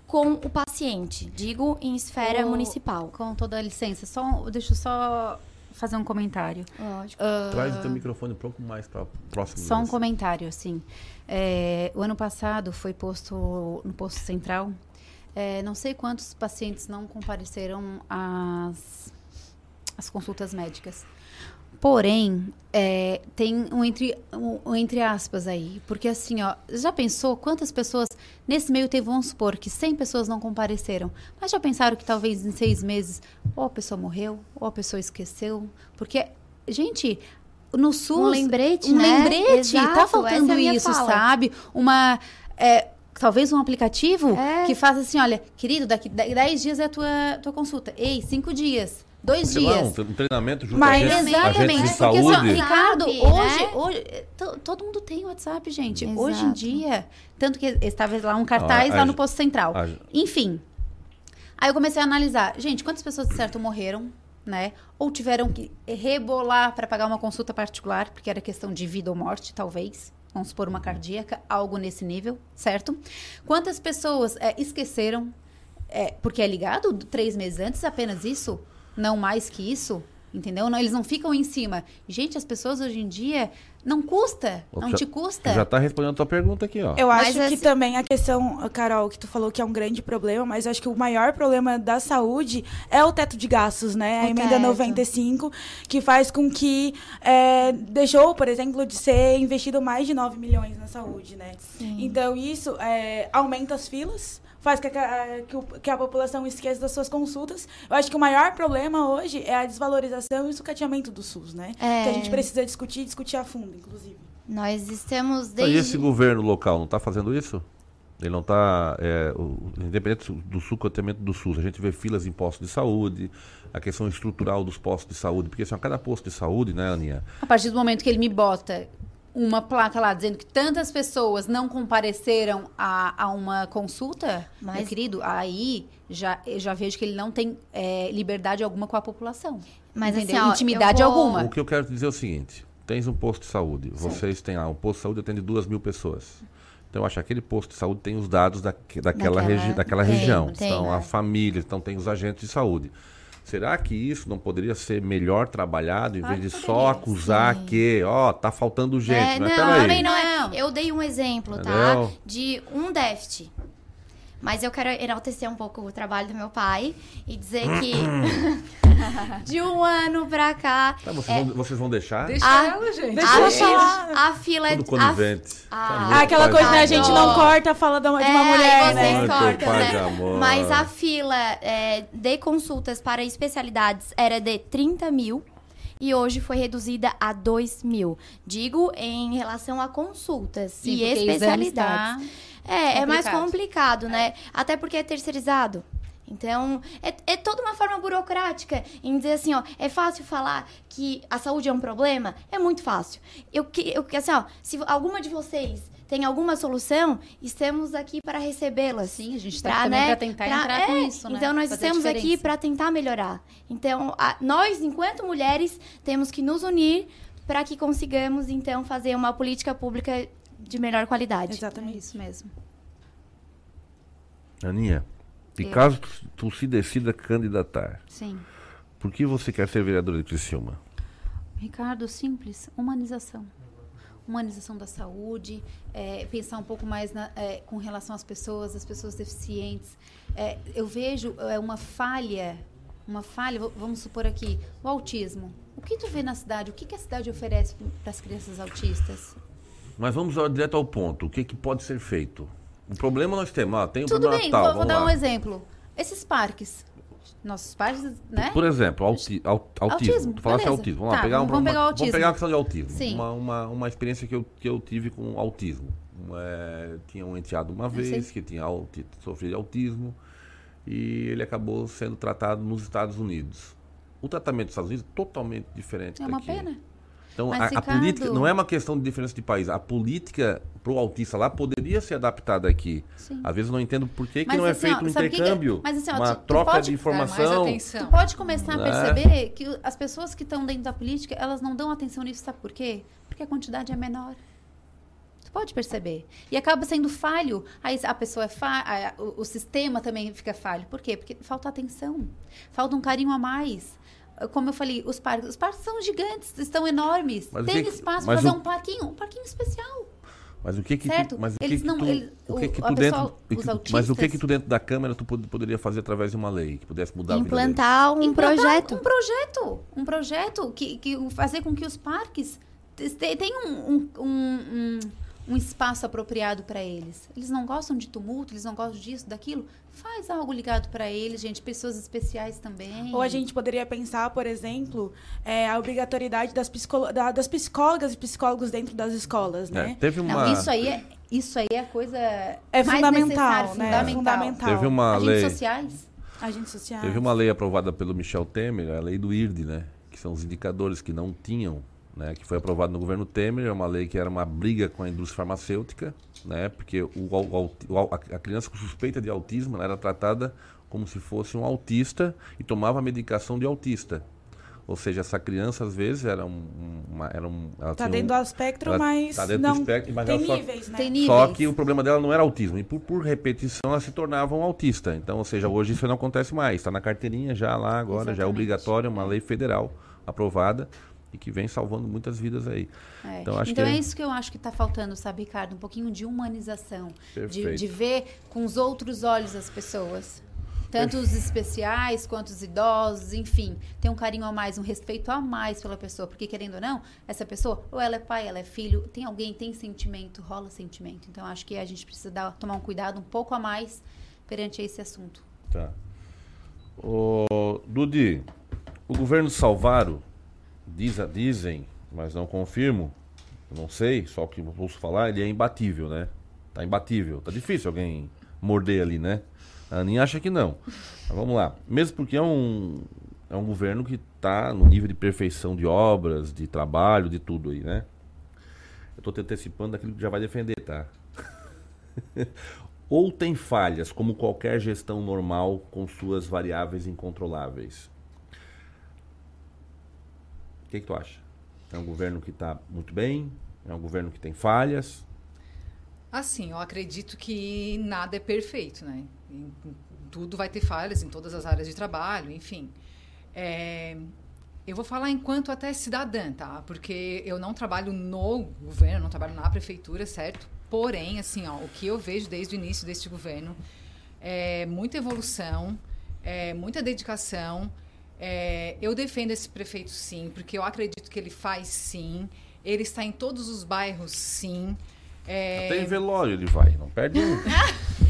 com o paciente, digo em esfera O- municipal. Com toda a licença, só, deixa eu só fazer um comentário. Lógico. Ah, Traz o teu microfone um pouco mais para próximo. Só um comentário, assim. É, o ano passado foi posto no posto central. é, não sei quantos pacientes não compareceram às, às consultas médicas. Porém, é, tem um entre, um, entre aspas aí. Porque assim, ó, já pensou quantas pessoas nesse meio teve, vamos supor, que 100 pessoas não compareceram. Mas já pensaram que talvez em seis meses ou a pessoa morreu, ou a pessoa esqueceu? Porque, gente, no SUS... Um lembrete, um né? lembrete. tá Exato, faltando essa é a minha isso, fala. sabe? Uma... é, talvez um aplicativo É. que faça assim, olha, querido, daqui 10 dias é a tua, tua consulta. Ei, cinco dias. Dois Sei lá, dias. tre- um treinamento junto Mas a agentes exatamente, de porque assim, saúde. Ricardo, Sabe, hoje, né? hoje to- todo mundo tem WhatsApp, gente. Hoje em Exato. dia, tanto que estava lá um cartaz Ah, a- lá no posto central. a- Enfim. Aí eu comecei a analisar, gente, quantas pessoas de certo morreram, né? Ou tiveram que rebolar para pagar uma consulta particular, porque era questão de vida ou morte, talvez. Vamos supor uma cardíaca, algo nesse nível, certo? Quantas pessoas é, esqueceram é, porque é ligado três meses antes, apenas isso, não mais que isso, entendeu? Não, eles não ficam em cima. Gente, as pessoas hoje em dia não custa, não já, te custa. Já tá respondendo a tua pergunta aqui, ó. Eu Mas acho que assim- também a questão, Carol, que tu falou que é um grande problema, mas eu acho que o maior problema da saúde é o teto de gastos, né? O a emenda teto. 95, que faz com que é, deixou, por exemplo, de ser investido mais de 9 milhões na saúde, né? Então isso é, aumenta as filas, faz que a, que, o- que a população esqueça das suas consultas. Eu acho que o maior problema hoje é a desvalorização e o sucateamento do SUS, né? É. Que a gente precisa discutir e discutir a fundo, inclusive. Nós estamos E desde... esse governo local não está fazendo isso? Ele não está, independente do sucateamento do SUS, a gente vê filas em postos de saúde, a questão estrutural dos postos de saúde, porque assim, a cada posto de saúde, né, Aninha? A partir do momento que ele me bota uma placa lá dizendo que tantas pessoas não compareceram a, a uma consulta, meu querido, aí já, já vejo que ele não tem é, liberdade alguma com a população. Mas entendeu? assim, ó, Intimidade vou- alguma. O que eu quero dizer é o seguinte: tens um posto de saúde, vocês têm lá, um posto de saúde atende duas mil pessoas. Então, eu acho que aquele posto de saúde tem os dados daque- daquela, Daquela- regi daquela tem, região. tem. então, a família, então tem os agentes de saúde. Será que isso não poderia ser melhor trabalhado, em Claro vez de só acusar sim. que, ó, tá faltando gente? É, mas não, peraí. também não é. Eu dei um exemplo, tá? Entendeu? De um déficit. Mas eu quero enaltecer um pouco o trabalho do meu pai e dizer que de um ano pra cá. Tá, vocês, é, vão, vocês vão deixar? Deixa a, ela, gente. A, ela fila, falar. a fila a- conivente. a- Tá Ah, louco, aquela pai coisa, né? A gente não corta a fala de uma, de uma É, mulher, aí né? vocês Ai, teu cortam, né? Mas a fila é, de consultas para especialidades era de 30 mil e hoje foi reduzida a 2 mil. Digo em relação a consultas Sim, e especialidades. Está É, é mais complicado. complicado, né? Até porque é terceirizado. Então, é, é toda uma forma burocrática em dizer assim, ó, é fácil falar que a saúde é um problema? É muito fácil. Eu que, eu, assim, ó, se alguma de vocês tem alguma solução, estamos aqui para recebê-las. Sim, a gente tá também pra tentar entrar com isso, né? Então, nós Fazer estamos aqui para tentar melhorar. Então, a- nós, enquanto mulheres, temos que nos unir para que consigamos, então, fazer uma política pública de melhor qualidade. Exatamente. É isso mesmo. Aninha, e Eu. caso tu, tu se decida candidatar, Sim. por que você quer ser vereadora de Criciúma? Ricardo, simples, humanização. Humanização da saúde, é, pensar um pouco mais na- é, com relação às pessoas, às pessoas deficientes. É, eu vejo é, uma falha, uma falha, vamos supor aqui, o autismo. O que tu vê na cidade? O que, que a cidade oferece para as crianças autistas? Mas vamos direto ao ponto. O que, que pode ser feito? O problema nós temos. Ah, tem um Tudo bem, tal. vou, vou dar lá. um exemplo. Esses parques, nossos parques, né? Por exemplo, auti au- autismo. Autismo, Tu falasse beleza. autismo. Vamos lá, Tá, pegar um, vamos pegar o uma, autismo. Vamos pegar uma questão de autismo. Sim. Uma, uma, uma experiência que eu, que eu tive com autismo. É, tinha um enteado uma vez que tinha auti sofrido de autismo e ele acabou sendo tratado nos Estados Unidos. O tratamento dos Estados Unidos é totalmente diferente É uma daqui. pena. Então, Mas, a, a Ricardo- política não é uma questão de diferença de país. A política para o autista lá poderia ser adaptada aqui. Sim. Às vezes eu não entendo por que, que Mas não é assim, ó, feito um que que é? intercâmbio, Mas assim, ó, uma tu- tu troca pode- de É, informação. Tu pode começar a Né? perceber que o- as pessoas que estão dentro da política, elas não dão atenção nisso, sabe por quê? Porque a quantidade é menor. Tu pode perceber. E acaba sendo falho. Aí a pessoa é falha, o, o sistema também fica falho. Por quê? Porque falta atenção. Falta um carinho a mais. Como eu falei, os parques, os parques são gigantes, estão enormes. Mas Tem que que- espaço para fazer o- um parquinho, um parquinho especial. Mas o que que Certo? tu, mas o que Eles que não- tu, eles- o que que tu pessoa- dentro, que- mas o que autistas- que tu dentro da Câmara tu pod- poderia fazer através de uma lei que pudesse mudar a vida? Implantar um Implantar projeto. Um projeto. Um projeto que, que fazer com que os parques te- te- tenham um, um, um, um- um espaço apropriado para eles. Eles não gostam de tumulto, eles não gostam disso, daquilo. Faz algo ligado para eles, gente. Pessoas especiais também. Ou a gente poderia pensar, por exemplo, é, a obrigatoriedade das, psicolo- da- das psicólogas e psicólogos dentro das escolas, né? É, teve Não, uma isso aí é isso aí é coisa É mais fundamental, necessária, né? fundamental. Fundamental. Teve uma Agentes lei sociais. Agentes sociais. Teve uma lei aprovada pelo Michel Temer, a lei do IRD, né? Que são os indicadores que não tinham, né? Que foi aprovada no governo Temer, é uma lei que era uma briga com a indústria farmacêutica, né? Porque o, o- o- a criança com suspeita de autismo era tratada como se fosse um autista e tomava medicação de autista. Ou seja, essa criança às vezes era um, uma, era um, ela Tá tinha um- dentro do espectro, ela mas tá dentro não do espectro, mas tem ela só- níveis, né? Tem níveis. só que o problema dela não era autismo. E por, por repetição ela se tornava um autista. Então, ou seja, hoje isso não acontece mais. Está na carteirinha já lá agora, já é Exatamente. obrigatório, uma lei federal aprovada e que vem salvando muitas vidas aí. É. Então, acho então que é isso que eu acho que está faltando, sabe, Ricardo? Um pouquinho de humanização. De, de ver com os outros olhos as pessoas. Tanto os especiais quanto os idosos, enfim. Ter um carinho a mais, um respeito a mais pela pessoa. Porque, querendo ou não, essa pessoa, ou ela é pai, ela é filho, tem alguém, tem sentimento, rola sentimento. Então, acho que a gente precisa dar, tomar um cuidado um pouco a mais perante esse assunto. Tá. Ô, Dudi, o governo Salvaro, diz, dizem, mas não confirmo, não sei, só o que ouço falar, ele é imbatível, né? Tá imbatível. Tá difícil alguém morder ali, né? A Aninha acha que não. Mas vamos lá. Mesmo porque é um, é um governo que tá no nível de perfeição de obras, de trabalho, de tudo aí, né? Eu tô te antecipando daquilo que já vai defender, tá? Ou tem falhas, como qualquer gestão normal, com suas variáveis incontroláveis? O que, que tu acha? É um governo que está muito bem? É um governo que tem falhas? Assim, eu acredito que nada é perfeito, né? Tudo vai ter falhas em todas as áreas de trabalho, enfim. É, eu vou falar enquanto até cidadã, tá? Porque eu não trabalho no governo, não trabalho na prefeitura, certo? Porém, assim, ó, o que eu vejo desde o início deste governo é muita evolução, é muita dedicação. É, eu defendo esse prefeito, sim, porque eu acredito que ele faz, sim. Ele está em todos os bairros, sim. É, Até em velório ele vai, não perde um.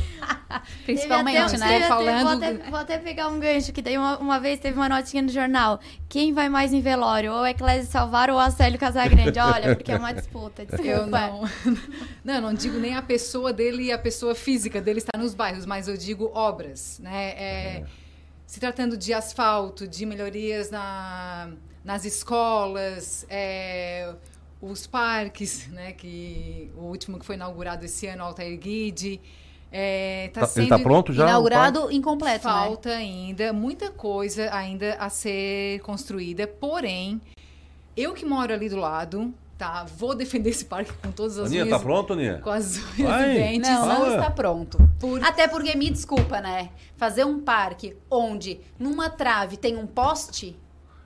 Principalmente, até- né? Falando Vou até, vou até pegar um gancho, que daí uma, uma vez teve uma notinha no jornal. Quem vai mais em velório? Ou Eclésio Salvar ou Acélio Casagrande? Olha, porque é uma disputa, desculpa. Eu não, não, não digo nem a pessoa dele e a pessoa física dele está nos bairros, mas eu digo obras, né? É, Se tratando de asfalto, de melhorias na, nas escolas, é, os parques, né? Que o último que foi inaugurado esse ano, Altair Guide. É, tá Tá- ele sendo tá pronto já? Inaugurado incompleto, né? Falta ainda muita coisa ainda a ser construída, porém, eu que moro ali do lado, tá? Vou defender esse parque com todas as Aninha, unhas. tá pronto, Aninha? Com as unhas Vai. e dentes. Não, não está pronto. Até porque, me desculpa, né? Fazer um parque onde numa trave tem um poste,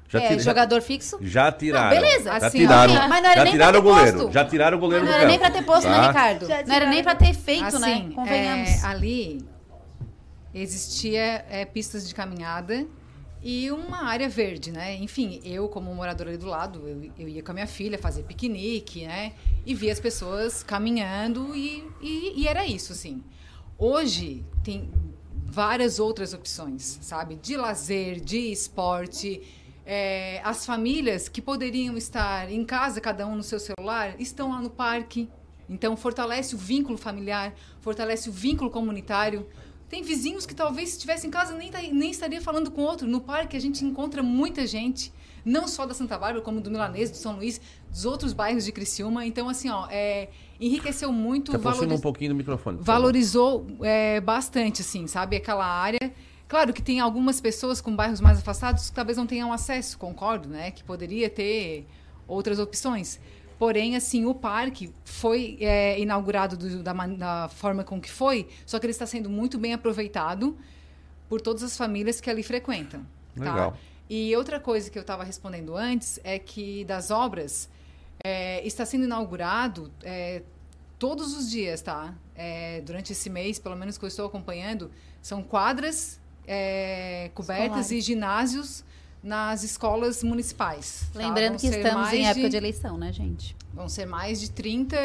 Já é, tira- já- jogador fixo, Já tiraram. Não, beleza. Já Assim, tiraram, ok, mas não era já nem tiraram pra o ter goleiro. posto. Já tiraram o goleiro não do era nem pra ter posto, Tá? né, Ricardo? Não era nem pra ter feito, né? Assim, Convenhamos. é, ali existia é, pistas de caminhada e uma área verde, né? Enfim, eu como moradora ali do lado, eu, eu ia com a minha filha fazer piquenique, né? E via as pessoas caminhando e, e, e era isso, assim. Hoje tem várias outras opções, sabe? De lazer, de esporte. É, as famílias que poderiam estar em casa, cada um no seu celular, estão lá no parque. Então, fortalece o vínculo familiar, fortalece o vínculo comunitário. Tem vizinhos que talvez se estivesse em casa nem, tá- nem estaria falando com outro. No parque a gente encontra muita gente, não só da Santa Bárbara, como do Milanês, do São Luís, dos outros bairros de Criciúma. Então, assim, ó, é, enriqueceu muito, Se valoriz- um pouquinho do microfone. valorizou é, bastante, assim, sabe? Aquela área. Claro que tem algumas pessoas com bairros mais afastados que talvez não tenham acesso, concordo, né? Que poderia ter outras opções. Porém, assim, o parque foi é, inaugurado do- da, da forma com que foi, só que ele está sendo muito bem aproveitado por todas as famílias que ali frequentam. tá? Legal. E outra coisa que eu estava respondendo antes é que das obras é, está sendo inaugurado é, todos os dias, tá? É, durante esse mês, pelo menos que eu estou acompanhando, são quadras é, cobertas Escolares. e ginásios nas escolas municipais. tá? Lembrando Vão que estamos em época de eleição, né, gente? Vão ser mais de 30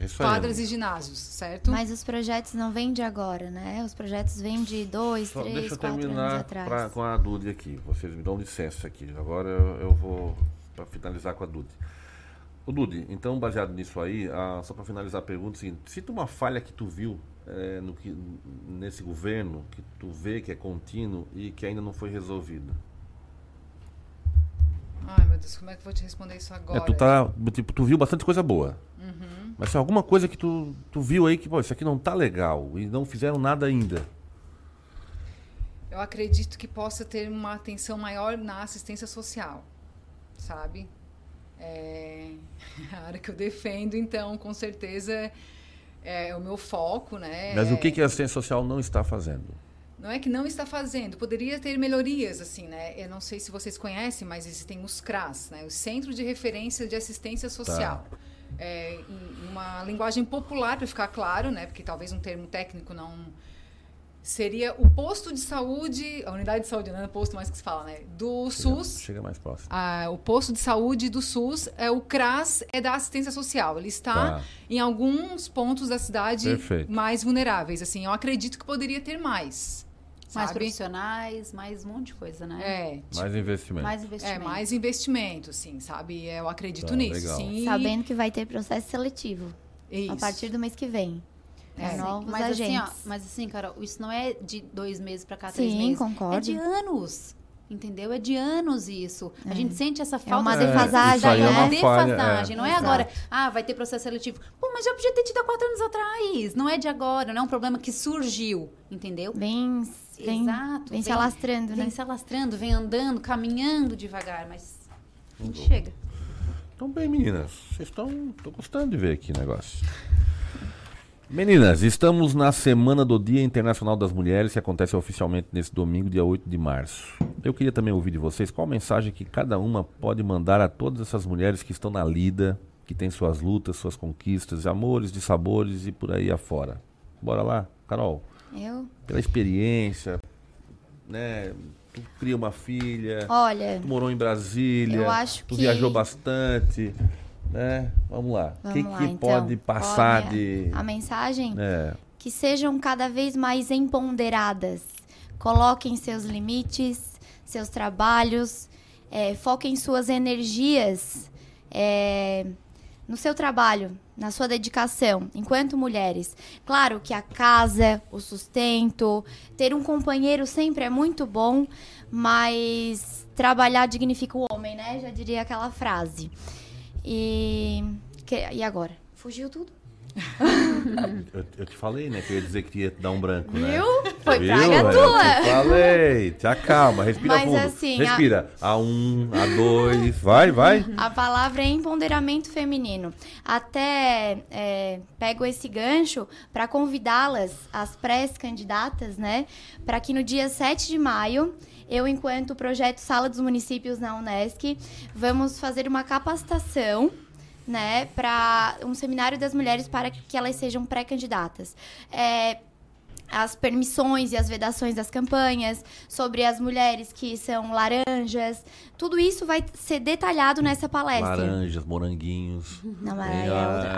Isso aí. quadras e ginásios, certo? Mas os projetos não vêm de agora, né? Os projetos vêm de dois, Só três, deixa eu quatro anos terminar pra- com a Dude aqui. Vocês me dão licença aqui. Agora eu, eu vou para finalizar com a Dude. O Dude, então baseado nisso aí, ah, só para finalizar a pergunta, é seguinte, cita uma falha que tu viu eh, no que, nesse governo, que tu vê que é contínuo e que ainda não foi resolvida. Ai, meu Deus, como é que eu vou te responder isso agora? É, tu, tá, tipo, tu viu bastante coisa boa. Uhum. Mas tem alguma coisa que tu, tu viu aí que, pô, isso aqui não tá legal e não fizeram nada ainda. Eu acredito que possa ter uma atenção maior na assistência social, sabe? É a área que eu defendo, então, com certeza é o meu foco, né? Mas o que, É- que a assistência social não está fazendo? Não é que não está fazendo, poderia ter melhorias, assim, né? Eu não sei se vocês conhecem, mas existem os CRAS, né? O Centro de Referência de Assistência Social. É, em uma linguagem popular, para ficar claro, né? Porque talvez um termo técnico não seria o posto de saúde, a unidade de saúde, não é posto mais que se fala, né? Do SUS. Chega mais próximo. Ah, o posto de saúde do SUS, é o CRAS é da assistência social. Ele está Tá. em alguns pontos da cidade Perfeito. mais vulneráveis. Assim, eu acredito que poderia ter mais. Mais profissionais, mais um monte de coisa, né? É. Mais investimento. Mais É, investimento. mais investimento, sim, sabe? Eu acredito Tá, nisso, legal. sim. Sabendo que vai ter processo seletivo a Isso. partir do mês que vem. É, Para sim. novos mas assim, agentes. ó, mas assim, Carol, isso não é de dois meses pra cá, três Sim, meses. concordo. É de anos. Entendeu? É de anos isso. A É. gente sente essa É falta uma de defasagem, isso aí é né? uma defasagem. é. Não é Exato. agora, ah, vai ter processo seletivo. Pô, mas já podia ter tido há quatro anos atrás. Não é de agora, não é um problema que surgiu, entendeu? Vem, vem, Exato. vem se alastrando, vem né? se alastrando, vem andando, caminhando devagar, mas a gente chega. Então bem, meninas, vocês estão. Tô gostando de ver aqui o negócio. Meninas, estamos na semana do Dia Internacional das Mulheres, que acontece oficialmente nesse domingo, dia 8 de março. Eu queria também ouvir de vocês qual mensagem que cada uma pode mandar a todas essas mulheres que estão na lida, que têm suas lutas, suas conquistas, amores, de sabores e por aí afora. Bora lá, Carol. Eu? Pela experiência, né? Tu cria uma filha. Olha, Tu morou em Brasília. eu acho tu que- viajou bastante. Né? Vamos lá. O que, que então. pode passar Olha, de. A mensagem? É, Que sejam cada vez mais empoderadas. Coloquem seus limites, seus trabalhos, é, foquem suas energias é, no seu trabalho, na sua dedicação, enquanto mulheres. Claro que a casa, o sustento, ter um companheiro sempre é muito bom, mas trabalhar dignifica o homem, né? Já diria aquela frase. E, e agora? Fugiu tudo? eu, eu te falei, né? Que eu ia dizer que ia dar um branco, né? Viu? Foi Viu? praga tua. Eu te falei. Te acalma, respira Mas fundo. assim, a- respira. A... um, a dois. Vai, vai. A palavra é empoderamento feminino. Até é, pego esse gancho para convidá-las, as pré-candidatas, né? Para que no dia 7 de maio, eu, enquanto projeto Sala dos Municípios na Unesc, vamos fazer uma capacitação. Né, para um seminário das mulheres para que elas sejam pré-candidatas. É, as permissões e as vedações das campanhas, sobre as mulheres que são laranjas. Tudo isso vai ser detalhado nessa palestra. Laranjas, moranguinhos. Não, mas Tem, aí é outra.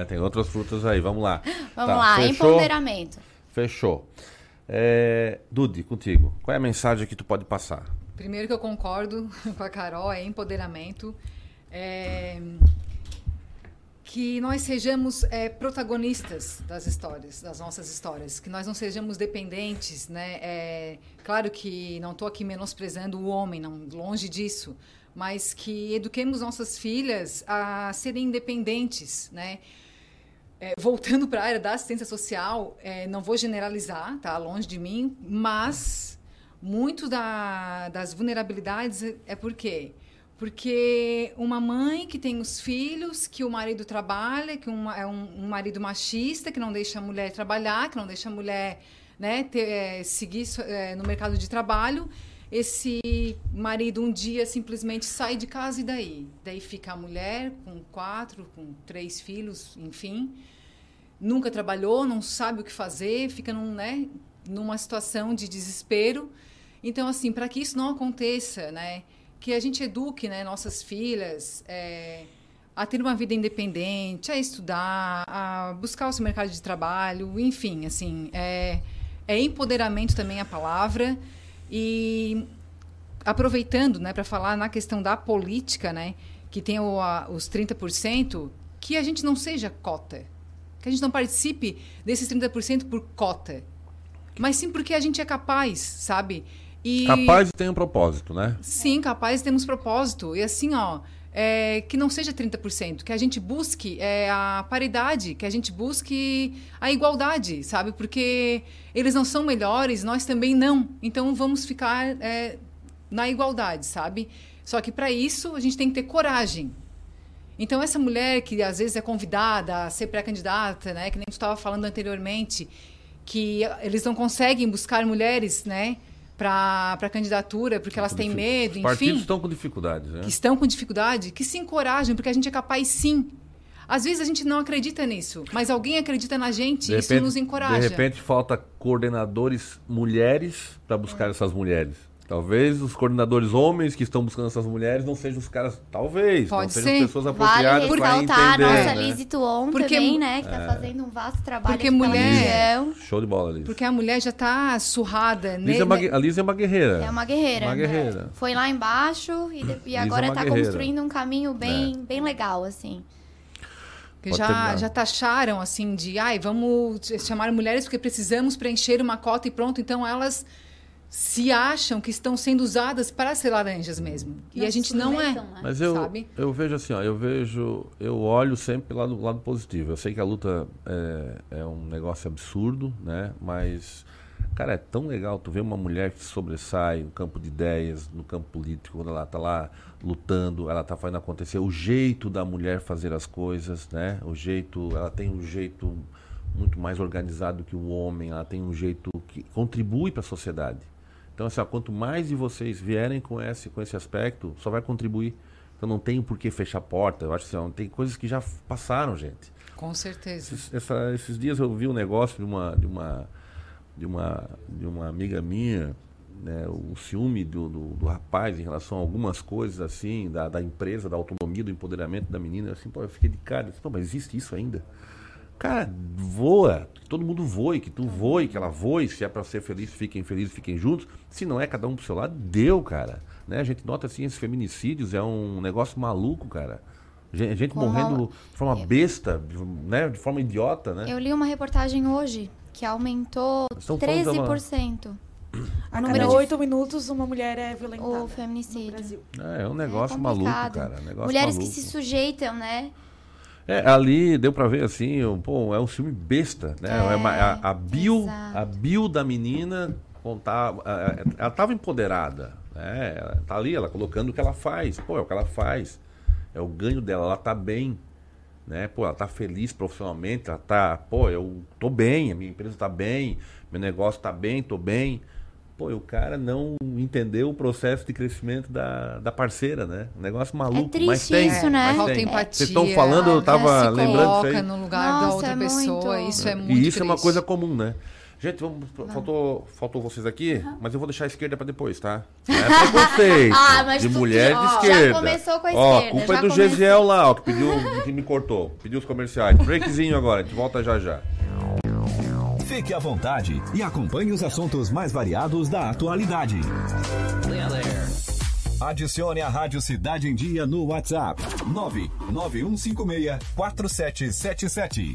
ah, tem outras frutas aí. Vamos lá. Vamos Tá, lá, fechou? empoderamento. Fechou. É, Dude, contigo. Qual é a mensagem que tu pode passar? Primeiro que eu concordo com a Carol, é empoderamento. É, que nós sejamos é, protagonistas das histórias, das nossas histórias, que nós não sejamos dependentes, né? É, claro que não estou aqui menosprezando o homem, não longe disso, mas que eduquemos nossas filhas a serem independentes, né? É, voltando para a área da assistência social, é, não vou generalizar, tá longe de mim, mas muito da, das vulnerabilidades é por quê? Porque uma mãe que tem os filhos, que o marido trabalha, que um, é um, um marido machista, que não deixa a mulher trabalhar, que não deixa a mulher né, ter, é, seguir é, no mercado de trabalho, esse marido um dia simplesmente sai de casa e daí? Daí fica a mulher com quatro, com três filhos, enfim, nunca trabalhou, não sabe o que fazer, fica num, né, numa situação de desespero. Então, assim, para que isso não aconteça, né, que a gente eduque né, nossas filhas é, a ter uma vida independente, a estudar, a buscar o seu mercado de trabalho, enfim, assim, é, é empoderamento também a palavra. E aproveitando, né, para falar na questão da política, né, que tem o, a, os 30%, que a gente não seja cota. Que a gente não participe desses 30% por cota. Mas sim porque a gente é capaz, sabe? E... Capaz tem um propósito, né? Sim, capaz temos propósito. E assim, ó, é, que não seja 30%, que a gente busque é, a paridade, que a gente busque a igualdade, sabe? Porque eles não são melhores, nós também não. Então vamos ficar é, na igualdade, sabe? Só que para isso a gente tem que ter coragem. Então essa mulher que às vezes é convidada a ser pré-candidata, né, que nem tu estava falando anteriormente, que eles não conseguem buscar mulheres, né? Para a candidatura, porque elas têm medo, Os enfim. partidos estão com dificuldades, né? Que estão com dificuldade, que se encorajem, porque a gente é capaz sim. Às vezes a gente não acredita nisso, mas alguém acredita na gente e isso nos encoraja. De repente falta coordenadores mulheres para buscar é. essas mulheres. Talvez os coordenadores homens que estão buscando essas mulheres não sejam os caras, talvez, Pode não ser. sejam pessoas apropriadas vale para entender. a nossa né? Lizzie Tuon porque, também, né, que está é. fazendo um vasto trabalho porque mulher, Show de bola, Liz. Porque a mulher já está surrada. Liz é uma, a Liz é uma guerreira. É uma guerreira. Uma guerreira. Foi lá embaixo e, de, e é agora está é construindo um caminho bem, é. bem legal, assim. Que já, já taxaram, assim, de, ai, vamos chamar mulheres porque precisamos preencher uma cota e pronto. Então, elas se acham que estão sendo usadas para ser laranjas mesmo. e a gente não é. Né? Mas eu, sabe? eu vejo assim, ó, eu vejo, eu olho sempre lá do lado positivo. Eu sei que a luta é, é um negócio absurdo, né? Mas, cara, é tão legal tu ver uma mulher que sobressai no campo de ideias, no campo político, quando ela está lá lutando, ela está fazendo acontecer. O jeito da mulher fazer as coisas, né? O jeito, ela tem um jeito muito mais organizado que o homem, ela tem um jeito que contribui para a sociedade. Então, assim, ó, quanto mais de vocês vierem com esse, com esse aspecto, só vai contribuir. Então não tem por que fechar a porta. Eu acho assim, ó, tem coisas que já passaram, gente. Com certeza. Esses, essa, esses dias eu vi um negócio de uma, de uma, de uma, de uma amiga minha, né, o ciúme do, do, do, rapaz em relação a algumas coisas assim, da, da empresa, da autonomia, do empoderamento da menina. Assim, pô, eu fiquei de cara, disse, mas existe isso ainda? Cara, voa, que todo mundo voe, que tu voe, que ela voe, se é para ser feliz, fiquem felizes, fiquem juntos. Se não é cada um pro seu lado, deu, cara. Né? A gente nota assim, esses feminicídios é um negócio maluco, cara. Gente, gente morrendo de forma besta, né? de forma idiota, né? Eu li uma reportagem hoje que aumentou 13%. A cada oito minutos uma mulher é violentada. O feminicídio. É, é um negócio é maluco, cara. Um negócio Mulheres maluco. que se sujeitam, né? É, ali deu pra ver assim, um, pô, é um filme besta, né? É, a, a, bio, a bio da menina contava, ela tava empoderada, né? Ela tá ali, ela colocando o que ela faz, pô, é o que ela faz, é o ganho dela, ela tá bem, né? Pô, ela tá feliz profissionalmente, ela tá, pô, eu tô bem, a minha empresa tá bem, meu negócio tá bem, tô bem. Pô, o cara não entendeu o processo de crescimento da, da parceira, né? Um negócio maluco. É triste mas tem, isso, né? Mas Falta tem. empatia. Vocês estão falando, eu tava se lembrando coloca isso aí. no lugar Nossa, da outra é pessoa. muito... Isso é muito E isso triste. é uma coisa comum, né? Gente, vamos, faltou, faltou vocês aqui, uhum. mas eu vou deixar a esquerda para depois, tá? Não é preconceito. ah, mas de mulher ó, de esquerda. Já começou com a ó, esquerda. culpa é do começou... Gesiel lá, ó, que pediu, que me cortou. Pediu os comerciais. Breakzinho agora, a gente volta já já. Fique à vontade e acompanhe os assuntos mais variados da atualidade. Adicione a Rádio Cidade em Dia no WhatsApp 99156 4777.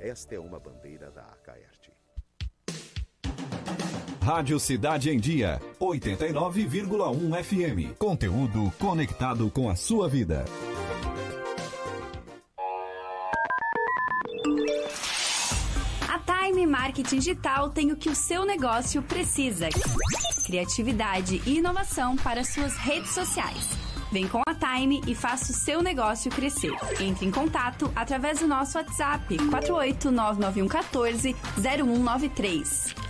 Esta é uma bandeira da Acaerte. Rádio Cidade em Dia, 89,1 FM. Conteúdo conectado com a sua vida. A Time Marketing Digital tem o que o seu negócio precisa: criatividade e inovação para suas redes sociais. Vem com a Time e faça o seu negócio crescer. Entre em contato através do nosso WhatsApp 4899114 0193.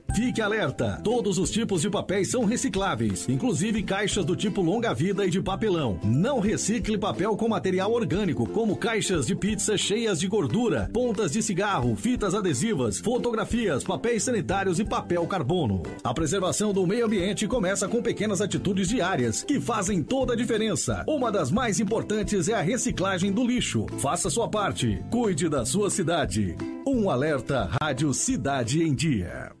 Fique alerta: todos os tipos de papéis são recicláveis, inclusive caixas do tipo longa-vida e de papelão. Não recicle papel com material orgânico, como caixas de pizza cheias de gordura, pontas de cigarro, fitas adesivas, fotografias, papéis sanitários e papel carbono. A preservação do meio ambiente começa com pequenas atitudes diárias que fazem toda a diferença. Uma das mais importantes é a reciclagem do lixo. Faça sua parte. Cuide da sua cidade. Um alerta Rádio Cidade em Dia.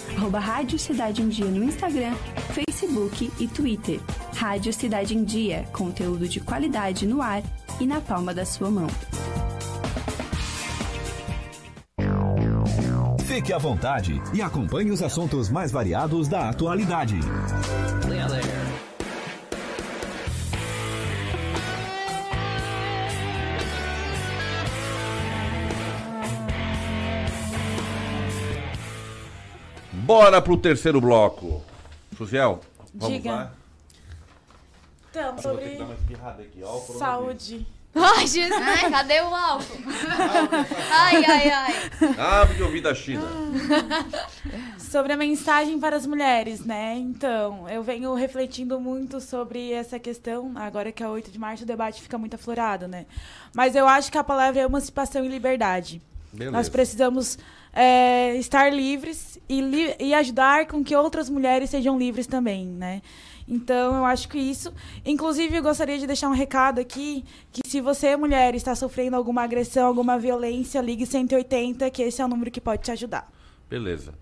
arroba Rádio Cidade em Dia no Instagram, Facebook e Twitter. Rádio Cidade em Dia, conteúdo de qualidade no ar e na palma da sua mão. Fique à vontade e acompanhe os assuntos mais variados da atualidade. Bora pro terceiro bloco. Suziel, vamos Diga. lá. Então, Eu sobre aqui, ó, saúde. Ai, Jesus, Ai, cadê o álcool? Ai, ai, ai. Ave de ouvir da China. Sobre a mensagem para as mulheres, né? Então, eu venho refletindo muito sobre essa questão. Agora que é 8 de março, o debate fica muito aflorado, né? Mas eu acho que a palavra é emancipação e liberdade. Beleza. Nós precisamos é, estar livres e, li- e ajudar com que outras mulheres sejam livres também, né? Então, eu acho que isso. Inclusive, eu gostaria de deixar um recado aqui: que se você, mulher, está sofrendo alguma agressão, alguma violência, ligue 180, que esse é o número que pode te ajudar. Beleza.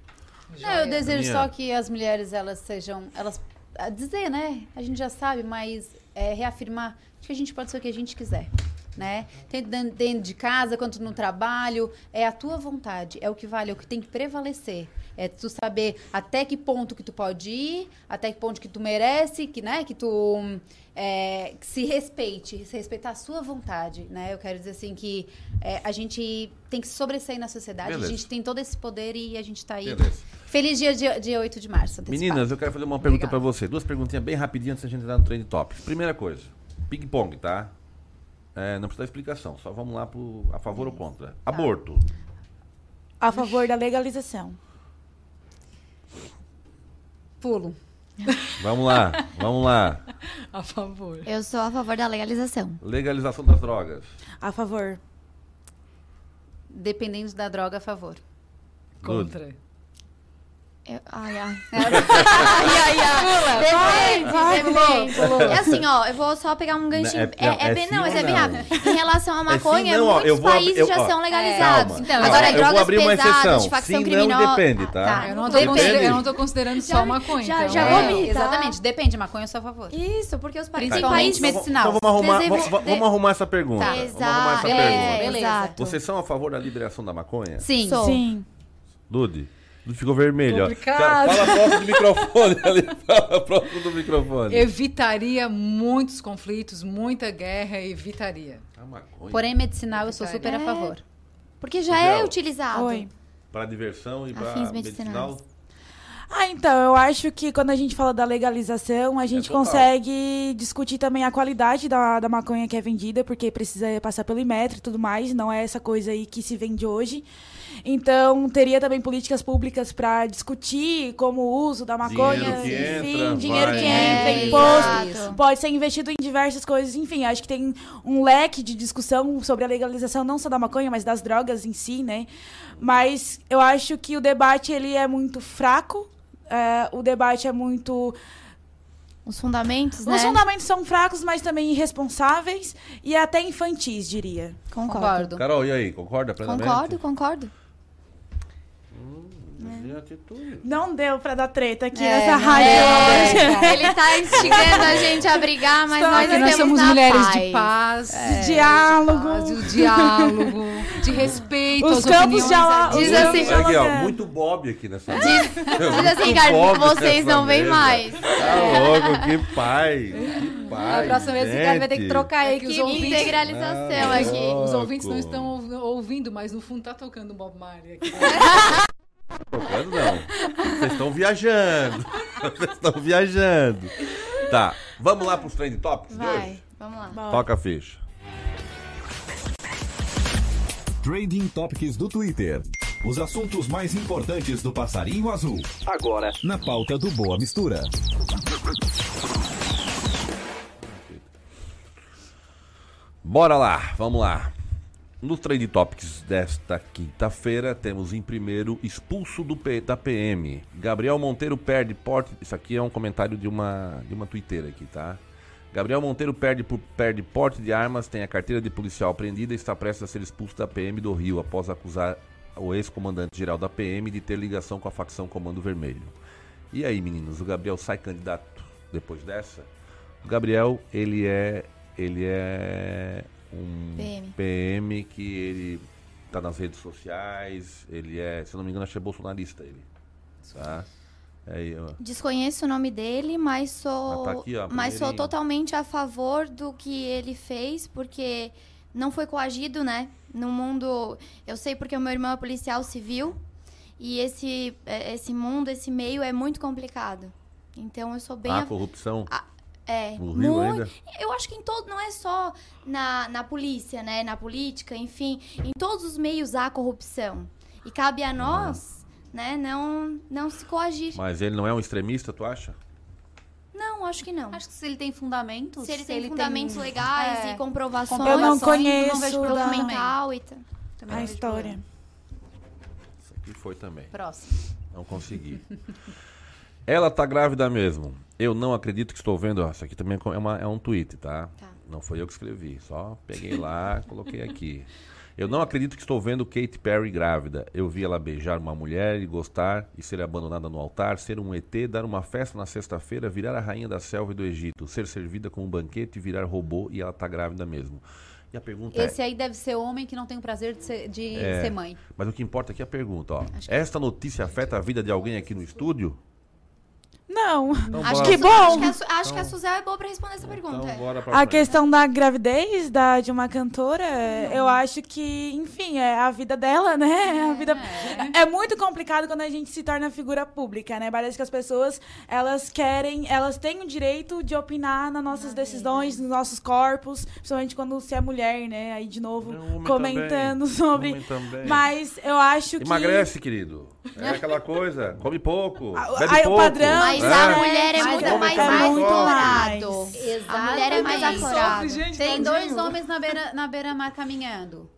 Não, eu desejo Minha- só que as mulheres elas sejam, elas a dizer, né? A gente já sabe, mas é, reafirmar que a gente pode ser o que a gente quiser, né? Tanto dentro de casa quanto no trabalho, é a tua vontade, é o que vale, é o que tem que prevalecer. É tu saber até que ponto que tu pode ir, até que ponto que tu merece, que, né, que tu é, que se respeite, se respeitar a sua vontade, né? Eu quero dizer assim que é, a gente tem que se sobressair na sociedade, Beleza. a gente tem todo esse poder e a gente tá aí. Beleza. Feliz dia, dia, dia 8 de março. antecipado. Meninas, eu quero fazer uma pergunta pra você. Duas perguntinhas bem rapidinho antes da gente entrar no trend topics. Primeira coisa, ping-pong, tá? É, não precisa explicação, só vamos lá pro a favor ou contra. Aborto. A favor da legalização. Pulo. Vamos lá, vamos lá. A favor. Eu sou a favor da legalização. Legalização das drogas. A favor. Dependendo da droga, a favor. Contra. Eu- Ai, ai. ai, ai, ai. Vai, pulou. É assim, ó, eu vou só pegar um ganchinho. É- É, é- é é bem, sim não, mas é bem não? rápido. Em relação à maconha, sim, não, ó, muitos eu vou países eu- já ó, são legalizados. Então, Agora, eu vou drogas abrir uma pesadas, exceção. de facção Sim, não, criminosa. depende, tá? Tá. Eu não tô, Depende. considerando, eu não tô considerando só maconha. já- então, já é- vou me irritar. Exatamente, depende, maconha eu sou a favor. Isso, porque os pa- tem Principalmente países... medicinal. Então vamos arrumar, Desenvol- vamos, vamos arrumar essa pergunta. Tá. Vamos arrumar essa Exato. pergunta. É, Beleza. exato. Vocês são a favor da liberação da maconha? Sim. Sim. Dude? Ficou vermelho, ó. Complicado. Cara, Fala próximo do microfone ali. Fala próximo do microfone. Evitaria muitos conflitos, muita guerra, evitaria. A maconha. Porém, medicinal eu sou super a É. favor. Porque já Gel. é utilizado. Oi. Para diversão e para medicinal. medicinais. Ah, então, eu acho que quando a gente fala da legalização, a gente total. consegue discutir também a qualidade da, da maconha que é vendida, porque precisa passar pelo Imetro e tudo mais, não é essa coisa aí que se vende hoje. Então, teria também políticas públicas para discutir como o uso da maconha, Dinheiro que enfim, entra, dinheiro vai, que entra, é, imposto, exato. pode ser investido em diversas coisas, enfim, acho que tem um leque de discussão sobre a legalização não só da maconha, mas das drogas em si, né? Mas eu acho que o debate ele é muito fraco, é, o debate é muito Os fundamentos, né? os fundamentos são fracos, mas também irresponsáveis e até infantis, diria. Concordo. Concordo. Carol, e aí? Concorda plenamente? Concordo, concordo. De atitude. Não deu pra dar treta aqui É, nessa rádio. É, ele tá instigando a gente a brigar, mas Estamos nós nós somos mulheres paz. de paz, De diálogo. paz, de diálogo, de respeito Os campos de ala-. Diz assim, Estamos Aqui, ó, muito Bob aqui nessa Diz, diz assim, cara, Bob vocês não vêm mais. Tá louco, que pai. A próxima vez esse cara vai ter que trocar a É que os equipe. ouvintes- Integralização Ah, aqui. Os ouvintes não estão ouv- ouvindo, mas no fundo tá tocando Bob Marley aqui. Tocando não. Vocês estão viajando. Vocês estão viajando. Tá, vamos lá pros trend topics de Vai, hoje? vamos lá. Toca a ficha. Trading Topics do Twitter. Os assuntos mais importantes do passarinho azul. Agora, Na pauta do Boa Mistura. Bora lá, vamos lá. No Trade Topics desta quinta-feira, temos em primeiro expulso do P- da PM. Gabriel Monteiro perde porte. Isso aqui é um comentário de uma, de uma twitteira aqui, tá? Gabriel Monteiro perde, por, perde porte de armas, tem a carteira de policial apreendida e está prestes a ser expulso da PM do Rio após acusar o ex-comandante-geral da PM de ter ligação com a facção Comando Vermelho. E aí, meninos, o Gabriel sai candidato depois dessa? O Gabriel, ele é ele é um PM. PM que ele tá nas redes sociais, ele é, se eu não me engano, acho que é bolsonarista ele. Tá? Aí, ó. Desconheço o nome dele, mas sou, Ah, tá aqui, ó, mas sou totalmente a favor do que ele fez, porque não foi coagido, né? No mundo, eu sei porque o meu irmão é policial civil e esse é, esse mundo, esse meio é muito complicado. Então eu sou bem a a- corrupção. É, No Rio muito. ainda? Eu acho que em todo, não é só na, na polícia, né, na política, enfim, em todos os meios há corrupção. E cabe a nós, né, não não se coagir. Mas ele não é um extremista, tu acha? Não, acho que não. Acho que se ele tem fundamentos. Se ele tem fundamentos legais é, e comprovações, Eu não conheço não vejo documental e tal. Também A história. problema. Isso aqui foi também. Próximo. Não consegui. Ela tá grávida mesmo. Eu não acredito que estou vendo. ó, Isso aqui também é, uma- é um tweet, tá? Tá. Não foi eu que escrevi. Só peguei lá, coloquei aqui. Eu não acredito que estou vendo Katy Perry grávida. Eu vi ela beijar uma mulher e gostar e ser abandonada no altar, ser um ET, dar uma festa na sexta-feira, virar a rainha da selva e do Egito, ser servida com um banquete, virar robô e ela tá grávida mesmo. E a pergunta Esse é. aí deve ser homem que não tem o prazer de ser, de É, ser mãe. Mas o que importa aqui é a pergunta, ó. Esta notícia afeta a vida de alguém aqui no estúdio? Não. Então Acho bora- que, bom. Acho que, a, Su- acho que a Suzel é boa pra responder essa pergunta. Então bora pra A frente. questão da gravidez da, de uma cantora, eu acho que, enfim, é a vida dela, né? A vida... É. muito complicado quando a gente se torna figura pública, né? Parece que as pessoas, elas querem, elas têm o direito de opinar nas nossas decisões, nos nossos corpos, principalmente quando se é mulher, né? Aí, de novo, É, comentando também. sobre... Mas eu acho que... Emagrece, querido. É aquela coisa. Come pouco. Bebe aí o pouco. padrão- Mas é. a mulher é Mas muito é mais aflorado. A mulher é mais gente, Tem tadinho. dois homens na beira, na beira-mar caminhando.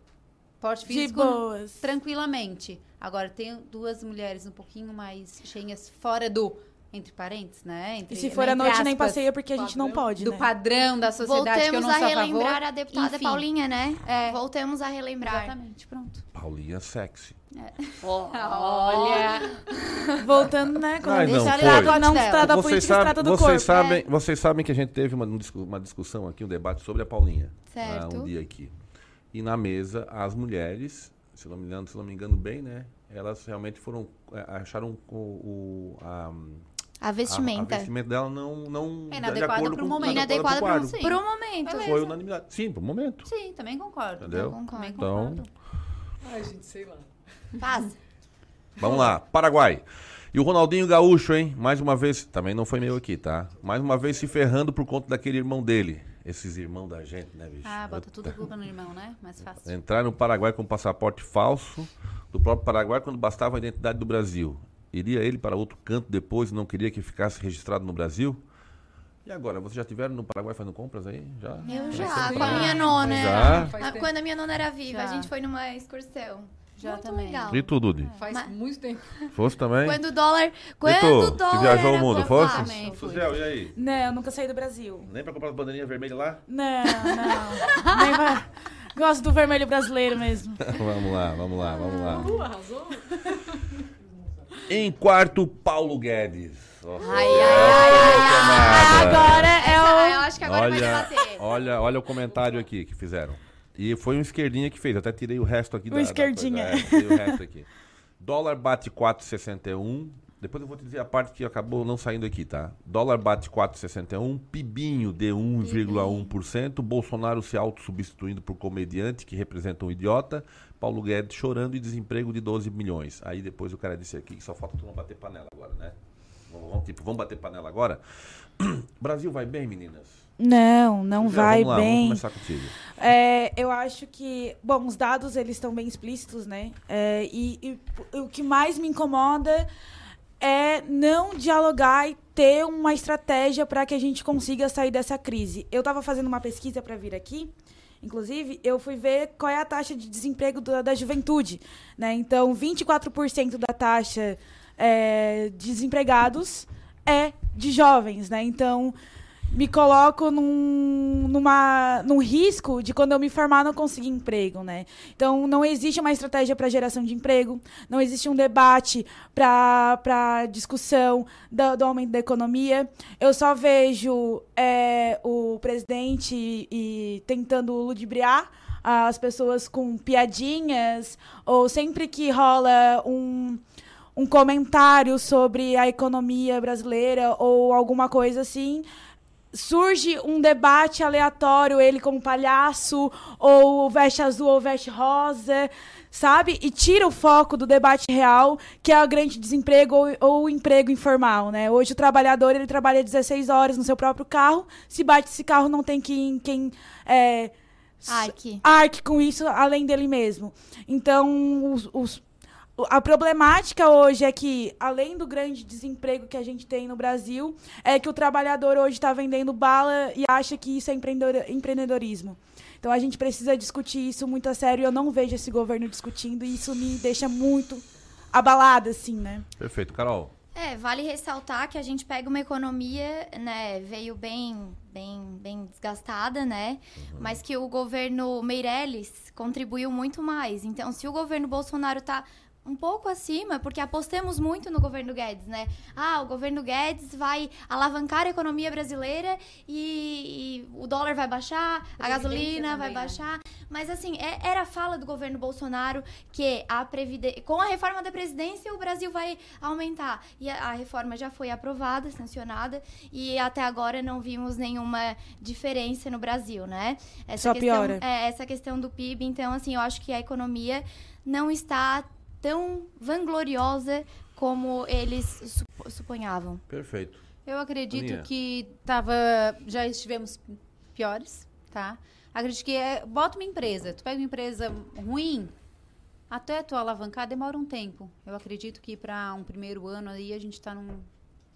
porte De físico boas. tranquilamente. Agora, tem duas mulheres um pouquinho mais cheinhas fora do entre parentes, né? Entre, E se for à entre noite, nem aspas, passeia porque a gente não pode, do né? padrão da sociedade que eu Voltemos não a sou a relembrar favor. a deputada Enfim. Paulinha, né? Voltemos a relembrar. Exatamente, pronto. Paulinha sexy. Olha. Voltando, né? Quando Ai, a não, foi. não se trata da Vocês, política, se sabem, trata do vocês, corpo. sabem, É. vocês sabem que a gente teve uma, uma discussão aqui, um debate sobre a Paulinha. Certo. ah, um dia aqui. E na mesa, as mulheres, se não me engano, se não me engano bem, né? Elas realmente foram. é, acharam o. o- a, A vestimenta. A, vestimenta dela não. não É de inadequada pro com- momento. inadequada quadro. Sim. Por um momento. Beleza. Foi unanimidade. Sim, pro momento. Sim, também concordo. Entendeu? Também concordo. Então, Ai, gente, sei lá. Paz. vamos lá. Paraguai. E o Ronaldinho Gaúcho, hein? Mais uma vez, também não foi meu aqui, tá? Mais uma vez se ferrando por conta daquele irmão dele. Esses irmãos da gente, né, bicho? Ah, bota tudo a culpa no irmão, né? Mais fácil. Entrar no Paraguai com passaporte falso do próprio Paraguai quando bastava a identidade do Brasil. Iria ele para outro canto depois e não queria que ficasse registrado no Brasil? E agora, vocês já estiveram no Paraguai fazendo compras aí? Já? Eu Já com a minha nona. Já? Ah, Quando a minha nona era viva, Já. a gente foi numa excursão. Já Muito também. legal. E tu, Dudi? Faz Mas- muito tempo. Fosse também? Quando o dólar. Quando tu, o dólar. que viajou o mundo, fosse? Suzel, e aí? Não, eu nunca saí do Brasil. Nem pra comprar as bandeirinhas vermelhas lá? Não, não. Nem pra- Gosto do vermelho brasileiro mesmo. vamos lá, vamos lá, vamos lá. Uh, arrasou. Em quarto, Paulo Guedes. Nossa, Ai, ai, ai, ai. Agora é Ah, eu o. acho que agora vai olha, debater. olha, olha o comentário aqui que fizeram. E foi um esquerdinha que fez. Eu até tirei o resto aqui O da, da esquerdinha. coisa. É, tirei o resto aqui. Dólar bate 4,61. Depois eu vou te dizer a parte que acabou não saindo aqui, tá? Dólar bate 4,61. Pibinho de 1,1%. Bolsonaro se auto-substituindo por comediante que representa um idiota. Paulo Guedes chorando e desemprego de 12 milhões. Aí depois o cara disse aqui que só falta tu não bater panela agora, né? Vamos, tipo, vamos bater panela agora? Brasil vai bem, meninas? Não, não vai vamos lá, Vamos bem. começar contigo. É, eu acho que, bom, os dados eles estão bem explícitos, né? É, e, e o que mais me incomoda é não dialogar e ter uma estratégia para que a gente consiga sair dessa crise. Eu estava fazendo uma pesquisa para vir aqui, inclusive, eu fui ver qual é a taxa de desemprego da, da juventude, né? Então, 24% da taxa é, de desempregados é de jovens, né? Então, me coloco num, numa, num risco de quando eu me formar não conseguir emprego, né? Então não existe uma estratégia para geração de emprego, não existe um debate para discussão do, do aumento da economia. Eu só vejo é, o presidente e, tentando ludibriar as pessoas com piadinhas ou sempre que rola um um comentário sobre a economia brasileira ou alguma coisa assim, surge um debate aleatório, ele como palhaço, ou veste azul ou veste rosa, sabe? E tira o foco do debate real, que é o grande desemprego ou, ou o emprego informal, né? Hoje o trabalhador, ele trabalha 16 horas no seu próprio carro, se bate esse carro não tem quem... quem é, Arque. arque com isso além dele mesmo. Então, os, os a problemática hoje é que, além do grande desemprego que a gente tem no Brasil, é que o trabalhador hoje está vendendo bala e acha que isso é empreendedor- empreendedorismo. Então a gente precisa discutir isso muito a sério. Eu não vejo esse governo discutindo e isso me deixa muito abalada, assim, né? Perfeito. Carol, É, vale ressaltar que a gente pega uma economia, né, veio bem, bem, bem desgastada, né? Mas que o governo Meirelles contribuiu muito mais. Então, se o governo Bolsonaro tá um pouco acima, porque apostamos muito no governo Guedes, né? Ah, o governo Guedes vai alavancar a economia brasileira e, e o dólar vai baixar, a gasolina vai também, né? baixar. Mas assim, é- era a fala do governo Bolsonaro que a com a reforma da presidência o Brasil vai aumentar. E a, a reforma já foi aprovada, sancionada, e até agora não vimos nenhuma diferença no Brasil, né? Essa Só questão, piora. É, essa questão do PIB, então assim, eu acho que a economia não está tão vangloriosa como eles supo- suponhavam. perfeito. Eu acredito Aninha. que tava, já estivemos piores, tá? Acredito que é, bota uma empresa, tu pega uma empresa ruim, até tu alavancar demora um tempo. Eu acredito que para um primeiro ano aí a gente está num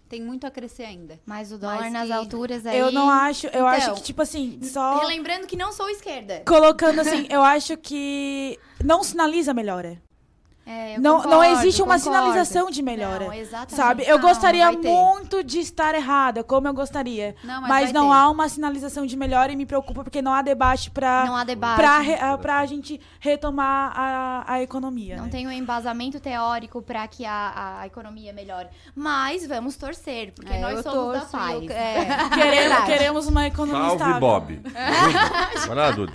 Tem muito a crescer ainda. Mas o dólar Mas nas que- alturas aí... Eu não acho, eu acho Então, que, tipo assim, só Relembrando que não sou esquerda. colocando assim, eu acho que não sinaliza melhora. É, eu Não, não concordo, existe uma concordo. sinalização de melhora. Não, exatamente. Sabe? Eu Não, gostaria não muito de estar errada, como eu gostaria. Não, mas mas não ter. há uma sinalização de melhora e me preocupa porque não há debate para Não há debate. Pra, re- pra gente retomar a, a economia. Não né? tem um embasamento teórico para que a, a economia melhore. Mas vamos torcer, porque É, nós somos da torço, paz. eu- é. Queremos, Verdade. queremos uma economia Salve, estável. Bob. Vai lá, Dude.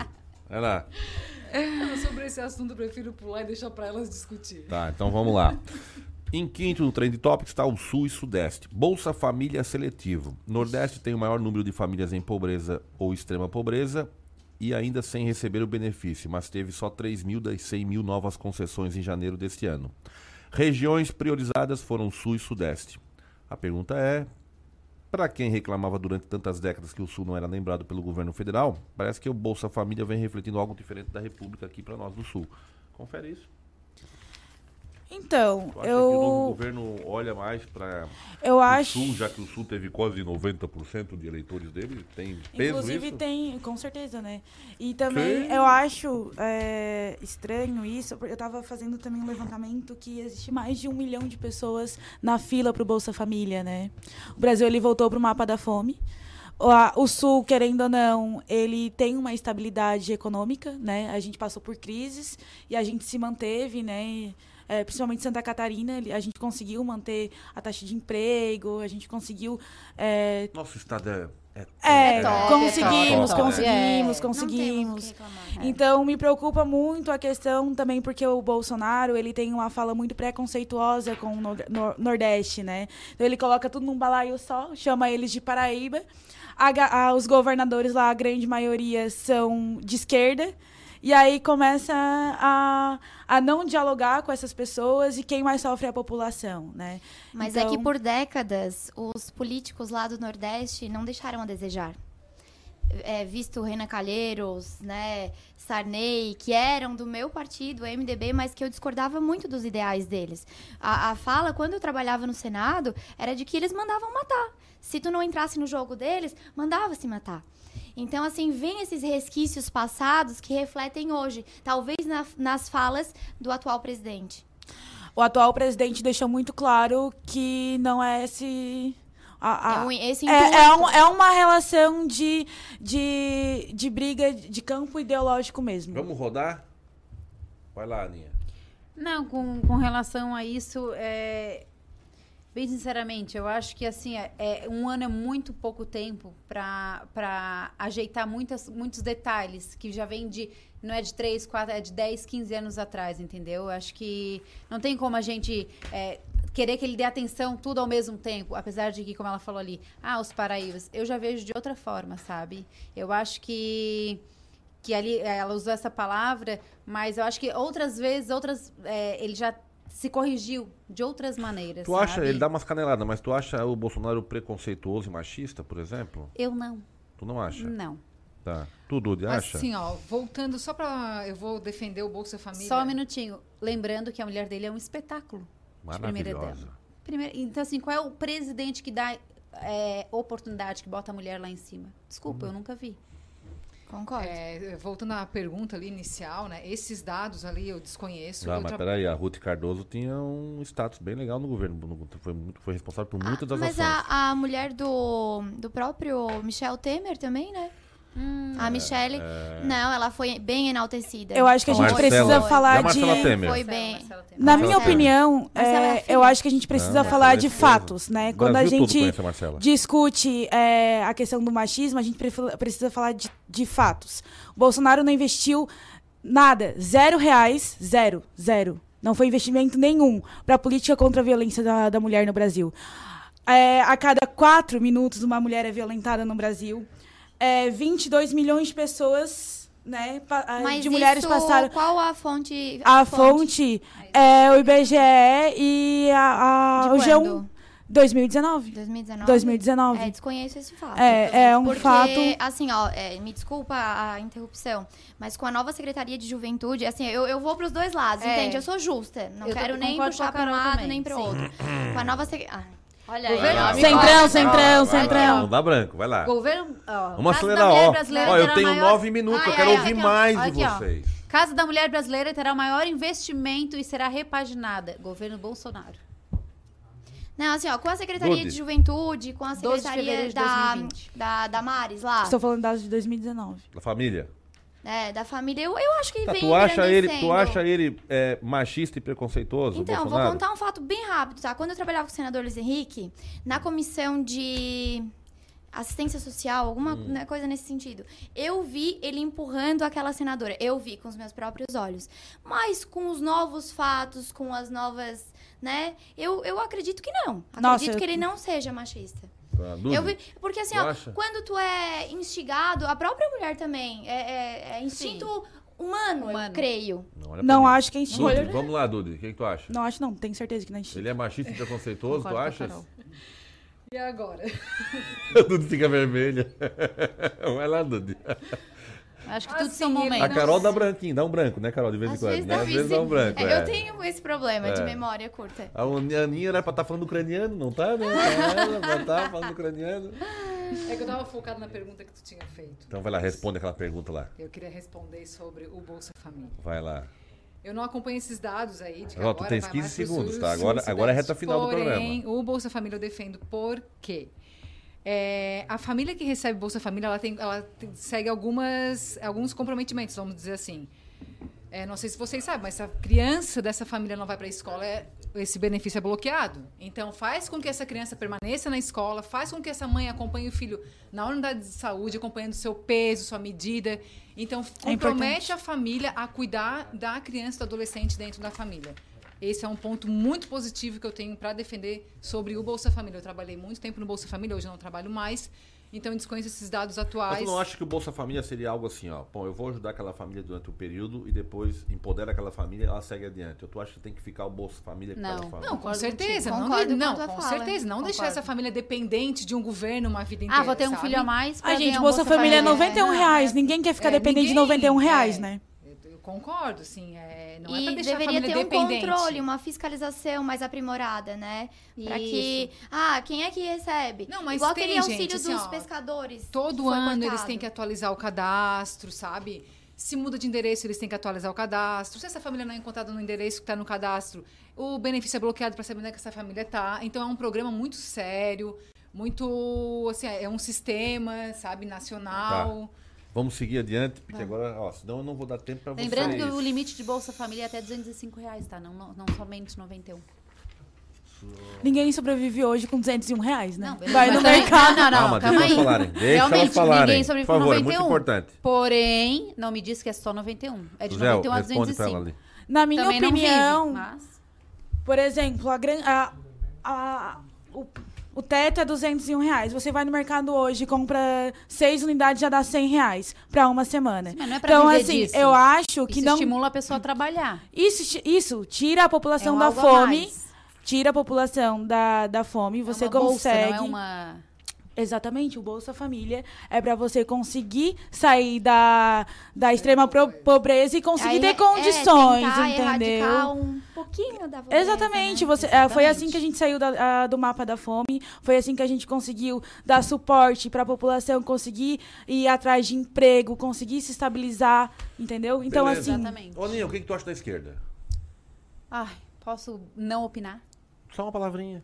Vai lá. Sobre esse assunto, eu prefiro pular e deixar pra elas discutir. Tá, então vamos lá. Em quinto no Trend Topics está o Sul e Sudeste. Bolsa Família Seletivo. Nordeste tem o maior número de famílias em pobreza ou extrema pobreza e ainda sem receber o benefício, mas teve só 3 mil das 100 mil novas concessões em janeiro deste ano. Regiões priorizadas foram Sul e Sudeste. A pergunta é: para quem reclamava durante tantas décadas que o Sul não era lembrado pelo governo federal, parece que o Bolsa Família vem refletindo algo diferente da República aqui para nós do Sul. Confere isso. Então, acha que o novo eu. governo olha mais para Eu o acho- Sul, já que o Sul teve quase 90% de eleitores dele? Tem peso Inclusive isso? tem, com certeza, né? E também Sim. eu acho é, estranho isso, porque eu tava fazendo também um levantamento que existe mais de um milhão de pessoas na fila pro Bolsa Família, né? O Brasil ele voltou pro mapa da fome. O, o Sul, querendo ou não, ele tem uma estabilidade econômica, né? A gente passou por crises e a gente se manteve, né? É, principalmente Santa Catarina, a gente conseguiu manter a taxa de emprego, a gente conseguiu é, Nosso estado é. É, é, top, conseguimos, é top, conseguimos, é. conseguimos. Então me preocupa muito a questão também porque o Bolsonaro ele tem uma fala muito preconceituosa com o Nor- Nor- Nordeste, né? Então ele coloca tudo num balaio só, chama eles de Paraíba. A a- os governadores lá, a grande maioria são de esquerda. E aí começa a, a não dialogar com essas pessoas e quem mais sofre é a população, né? Mas é que Então- por décadas, os políticos lá do Nordeste não deixaram a desejar. É, visto Renan Calheiros, né, Sarney, que eram do meu partido, MDB, mas que eu discordava muito dos ideais deles. A, a fala, quando eu trabalhava no Senado, era de que eles mandavam matar. Se tu não entrasse no jogo deles, mandava-se matar. Então, assim, vem esses resquícios passados que refletem hoje, talvez na- nas falas do atual presidente. O atual presidente deixou muito claro que não é esse. a- a- É um- esse é, é, um- é uma relação de, de, de briga de campo ideológico mesmo. Vamos rodar? Vai lá, Aninha. Não, com, com relação a isso, é, bem sinceramente, eu acho que assim, é, é- um ano é muito pouco tempo para ajeitar muitas, muitos detalhes que já vem de. Não é de 3, 4, é de 10, 15 anos atrás, entendeu? Eu acho que não tem como a gente é, querer que ele dê atenção tudo ao mesmo tempo, apesar de que, como ela falou ali, ah, os paraíbas, eu já vejo de outra forma, sabe? Eu acho que que ali ela usou essa palavra, mas eu acho que outras vezes, outras eh, ele já se corrigiu de outras maneiras. Tu acha, sabe? ele dá umas caneladas, mas tu acha o Bolsonaro preconceituoso e machista, por exemplo? Eu não. Tu não acha? Não. Tá. Tu, Dude, acha? Assim, ó, voltando só pra. Eu vou defender o Bolsa Família. Só um minutinho. Lembrando que a mulher dele é um espetáculo. de primeira Maravilhosa. Primeira, então, assim, qual é o presidente que dá eh, oportunidade, que bota a mulher lá em cima? Desculpa, eu nunca vi. Concordo. É, voltando à pergunta ali inicial, né? Esses dados ali eu desconheço. Ah, eu mas tra- peraí, a Ruth Cardoso tinha um status bem legal no governo. no- Foi, muito, foi responsável por muitas das Mas ações. a, a mulher do, do próprio Michel Temer também, né? A Michelle, é. não, ela foi bem enaltecida. Eu acho que a gente Marcela. precisa E a falar Marcela de. Temer? Foi bem. Na minha opinião, é a é, eu acho que a gente precisa Não, falar é de fatos, né? Quando a gente a discute é, a questão do machismo, a gente precisa falar de, de fatos. O Bolsonaro não investiu nada, zero reais, zero, zero. Não foi investimento nenhum para a política contra a violência da, da mulher no Brasil. É, a cada quatro minutos, uma mulher é violentada no Brasil. É, 22 milhões de pessoas, né, pa- ah, Mas de mulheres isso, passaram. Qual a fonte? A fonte é o IBGE e a, a, De o G1. quando? 2019. 2019? 2019. É, desconheço esse fato. É, é um Porque, fato. assim, ó, é, me desculpa a interrupção, mas com a nova Secretaria de Juventude, assim, eu, eu vou pros dois lados, É. entende? Eu sou justa. Não Eu quero tô- nem puxar a pra um lado, também, nem pro sim. outro. Com a nova Secretaria... Olha aí, ó, me Centrão, centrão, centrão. Não dá branco, vai lá. Governo. Ó, Vamos acelerar, ó. Ó, eu tenho maior- nove minutos, eu Ai, quero ouvir aqui, ó. mais de Aqui, ó. vocês. Casa da Mulher Brasileira terá o maior investimento e será repaginada. Governo Bolsonaro. Não, assim, ó, com a Secretaria Dude. de Juventude, com a 12 de Secretaria da, 2020. da, da Maris lá, Estou falando dados de 2019. Da família. Né, da família, eu, eu acho que Tá, vem tu acha ele, tu acha ele é, machista e preconceituoso, Então, vou Bolsonaro? contar um fato bem rápido, tá? Quando eu trabalhava com o senador Luiz Henrique, na comissão de assistência social, alguma Hum. né, coisa nesse sentido, eu vi ele empurrando aquela senadora. Eu vi com os meus próprios olhos. Mas com os novos fatos, com as novas, né? Eu, eu acredito que não. Nossa, Acredito eu- que ele não seja machista. Tá, Dude, Eu vi, porque assim, ó, quando tu é instigado, a própria mulher também, é, é- é instinto humano, eu creio. Não, Não acho que é Dude, instinto. vamos lá, Dude. O que, que tu acha? Não acho não, tenho certeza que não é instinto. Ele é machista e preconceituoso, tu a achas? E agora? O Dude fica vermelha. Vai lá, Dude. Acho que tudo Assim, são ele- momentos. A Carol dá branquinho, dá um branco, né, Carol? De vez em Às quando. vezes né? Às vezes dá um branco. É, é. Eu tenho esse problema de É. memória curta. A Aninha era pra estar falando ucraniano, não tá, né? Ela pra estar falando ucraniano. É que eu tava focado na pergunta que tu tinha feito. Então vai lá, responde aquela pergunta lá. Eu queria responder sobre o Bolsa Família. Vai lá. Eu não acompanho esses dados aí. De que Ó, tu tens vai 15 mais pro segundos, tá? Agora- agora é reta final do Porém, programa. o Bolsa Família eu defendo por quê? É, a família que recebe Bolsa Família, ela, tem, ela segue algumas, alguns comprometimentos, vamos dizer assim. É, não sei se vocês sabem, mas se a criança dessa família não vai para a escola, é- esse benefício é bloqueado. Então, faz com que essa criança permaneça na escola, faz com que essa mãe acompanhe o filho na unidade de saúde, acompanhando seu peso, sua medida. Então, compromete importante. a família a cuidar da criança e do adolescente dentro da família. Esse é um ponto muito positivo que eu tenho para defender sobre o Bolsa Família. Eu trabalhei muito tempo no Bolsa Família, hoje não trabalho mais. Então, eu desconheço esses dados Mas atuais. tu não acha que o Bolsa Família seria algo assim, ó? Bom, eu vou ajudar aquela família durante um período e depois empodera aquela família e ela segue adiante. Ou tu acha que tem que ficar o Bolsa Família com Não. aquela família? Não, com certeza. contigo. Não, Concordo não, com certeza. Não deixar essa família dependente de um governo uma vida inteira. Ah, vou ter um sabe? filho a mais. pra Ai, gente, ganhar um Bolsa Família é 91 É, reais. Ninguém quer ficar é, dependente de ninguém- 91 reais, é. né? Concordo, sim. É, não é e pra deixar a deveria família ter um dependente. controle, uma fiscalização mais aprimorada, né? Pra que. Ah, quem é que recebe? Não, mas Igual tem, aquele auxílio gente, assim, dos ó, pescadores. Todo ano eles cortado. têm que atualizar o cadastro, sabe? Se muda de endereço, eles têm que atualizar o cadastro. Se essa família não é encontrada no endereço que está no cadastro, o benefício é bloqueado para saber onde é que essa família está. Então é um programa muito sério, muito. Assim, é um sistema, sabe, nacional. Vamos seguir adiante, porque agora, ó, senão eu não vou dar tempo pra vocês. Lembrando que o limite de Bolsa Família é até 205 reais, tá? Não, não, não somente 91. Ninguém sobrevive hoje com 201 reais, né? Não, Vai no mercado. Não, não, Calma, calma deixa aí. elas falarem. Deixa Realmente, elas falarem. ninguém sobrevive Por favor, com é muito 91. importante. Porém, não me diz que é só 91. É de Zé, 91 a responde pra 205. ela ali. Na minha Também não opinião, vive, mas... por exemplo, a, gran- a, a- o, o teto é 201 reais. Você vai no mercado hoje, compra seis unidades, já dá 100 reais pra uma semana. Mas não é pra então, assim, disso. eu acho que Isso não... estimula a pessoa a trabalhar. Isso, isso tira a população É um da fome. Tira a população da, da fome. Você é uma bolsa, consegue. não é uma... Exatamente, o Bolsa Família é para você conseguir sair da, da extrema pro- pobreza e conseguir Aí, ter é, condições, tentar entendeu? um pouquinho da pobreza, Exatamente, né? você, é, foi assim que a gente saiu da- a- do mapa da fome, foi assim que a gente conseguiu dar suporte para a população conseguir ir atrás de emprego, conseguir se estabilizar, entendeu? Então, Beleza. assim, Exatamente. Ô, Ninho, o que, que tu acha da esquerda? Ai, posso não opinar? Só uma palavrinha.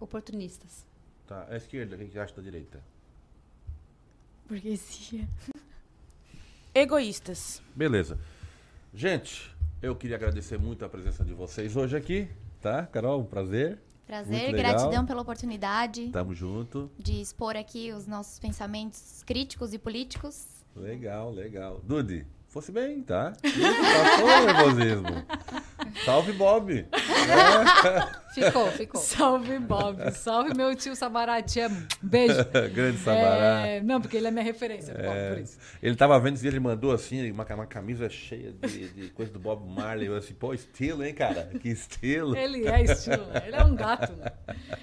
Oportunistas. Tá, a esquerda, o que, que acha da direita? burguesia. Egoístas. Beleza. Gente, eu queria agradecer muito a presença de vocês hoje aqui, tá? Carol, um prazer. Prazer, gratidão pela oportunidade Tamo junto. de expor aqui os nossos pensamentos críticos e políticos. Legal, legal. Dude, fosse bem, tá? Isso, Passou o nervosismo. Salve, Bob. É. Ficou, ficou. Salve, Bob. Salve, meu tio Sabarati. É, Beijo. Grande Sabará. É, não, porque ele é minha referência, Bob, É, por isso. ele tava vendo dia, ele mandou assim, uma, uma camisa cheia de, de coisa do Bob Marley. Eu assim, pô, estilo, hein, cara? Que estilo. Ele é estilo, ele é um gato. né?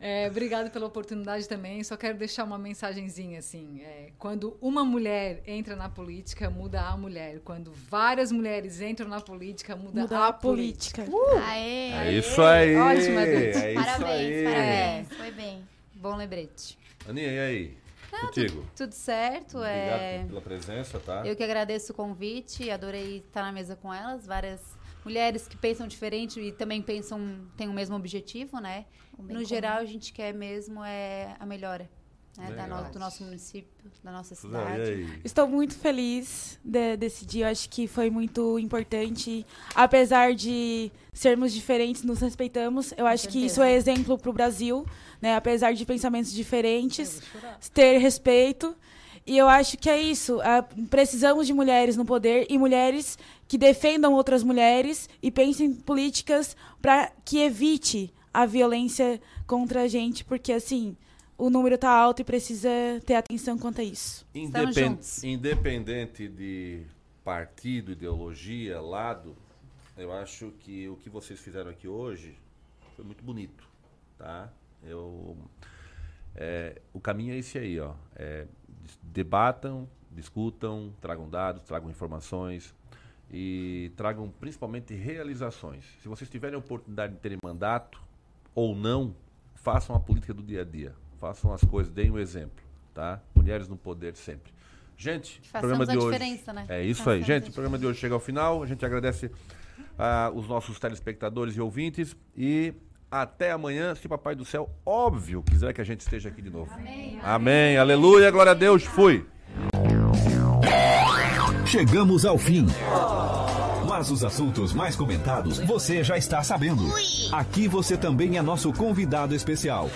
É, obrigado pela oportunidade também. Só quero deixar uma mensagenzinha assim. É, quando uma mulher entra na política, muda a mulher. Quando várias mulheres entram na política, muda, Muda a, a política. política. Uh! Aê! É isso aí. Ótima, Dude. É isso parabéns, aí. parabéns. Foi bem. Bom lembrete. Aninha, e aí? Contigo. Tudo certo. Obrigado É... pela presença, tá? Eu que agradeço o convite, adorei estar na mesa com elas, várias mulheres que pensam diferente e também pensam, têm o mesmo objetivo, né? No comum. geral, a gente quer mesmo é a melhora né? da no- do nosso município, da nossa cidade. Estou muito feliz de- desse dia. Eu acho que foi muito importante. Apesar de sermos diferentes, nos respeitamos. Eu acho que isso é exemplo para o Brasil. Né? Apesar de pensamentos diferentes, ter respeito. E eu acho que é isso. Ah, precisamos de mulheres no poder e mulheres que defendam outras mulheres e pensem em políticas para que evite a violência contra a gente, porque assim o número tá alto e precisa ter atenção quanto a isso. Estamos Independ- juntos. Independente de partido, ideologia, lado, eu acho que o que vocês fizeram aqui hoje foi muito bonito, tá? Eu, é, o caminho é esse aí, ó. É, debatam, discutam, tragam dados, tragam informações e tragam principalmente realizações. Se vocês tiverem a oportunidade de terem mandato ou não, façam a política do dia a dia. Façam as coisas, deem o exemplo, tá? Mulheres no poder sempre. Gente, o Façamos programa de a hoje. diferença, né? É isso Façamos aí, gente. O programa de hoje chega ao final. A gente agradece ah, os nossos telespectadores e ouvintes e até amanhã, se Papai do Céu, óbvio, quiser que a gente esteja aqui de novo. Amém. Amém. Aleluia, glória a Deus. Fui. Chegamos ao fim. Mas os assuntos mais comentados você já está sabendo. Aqui você também é nosso convidado especial.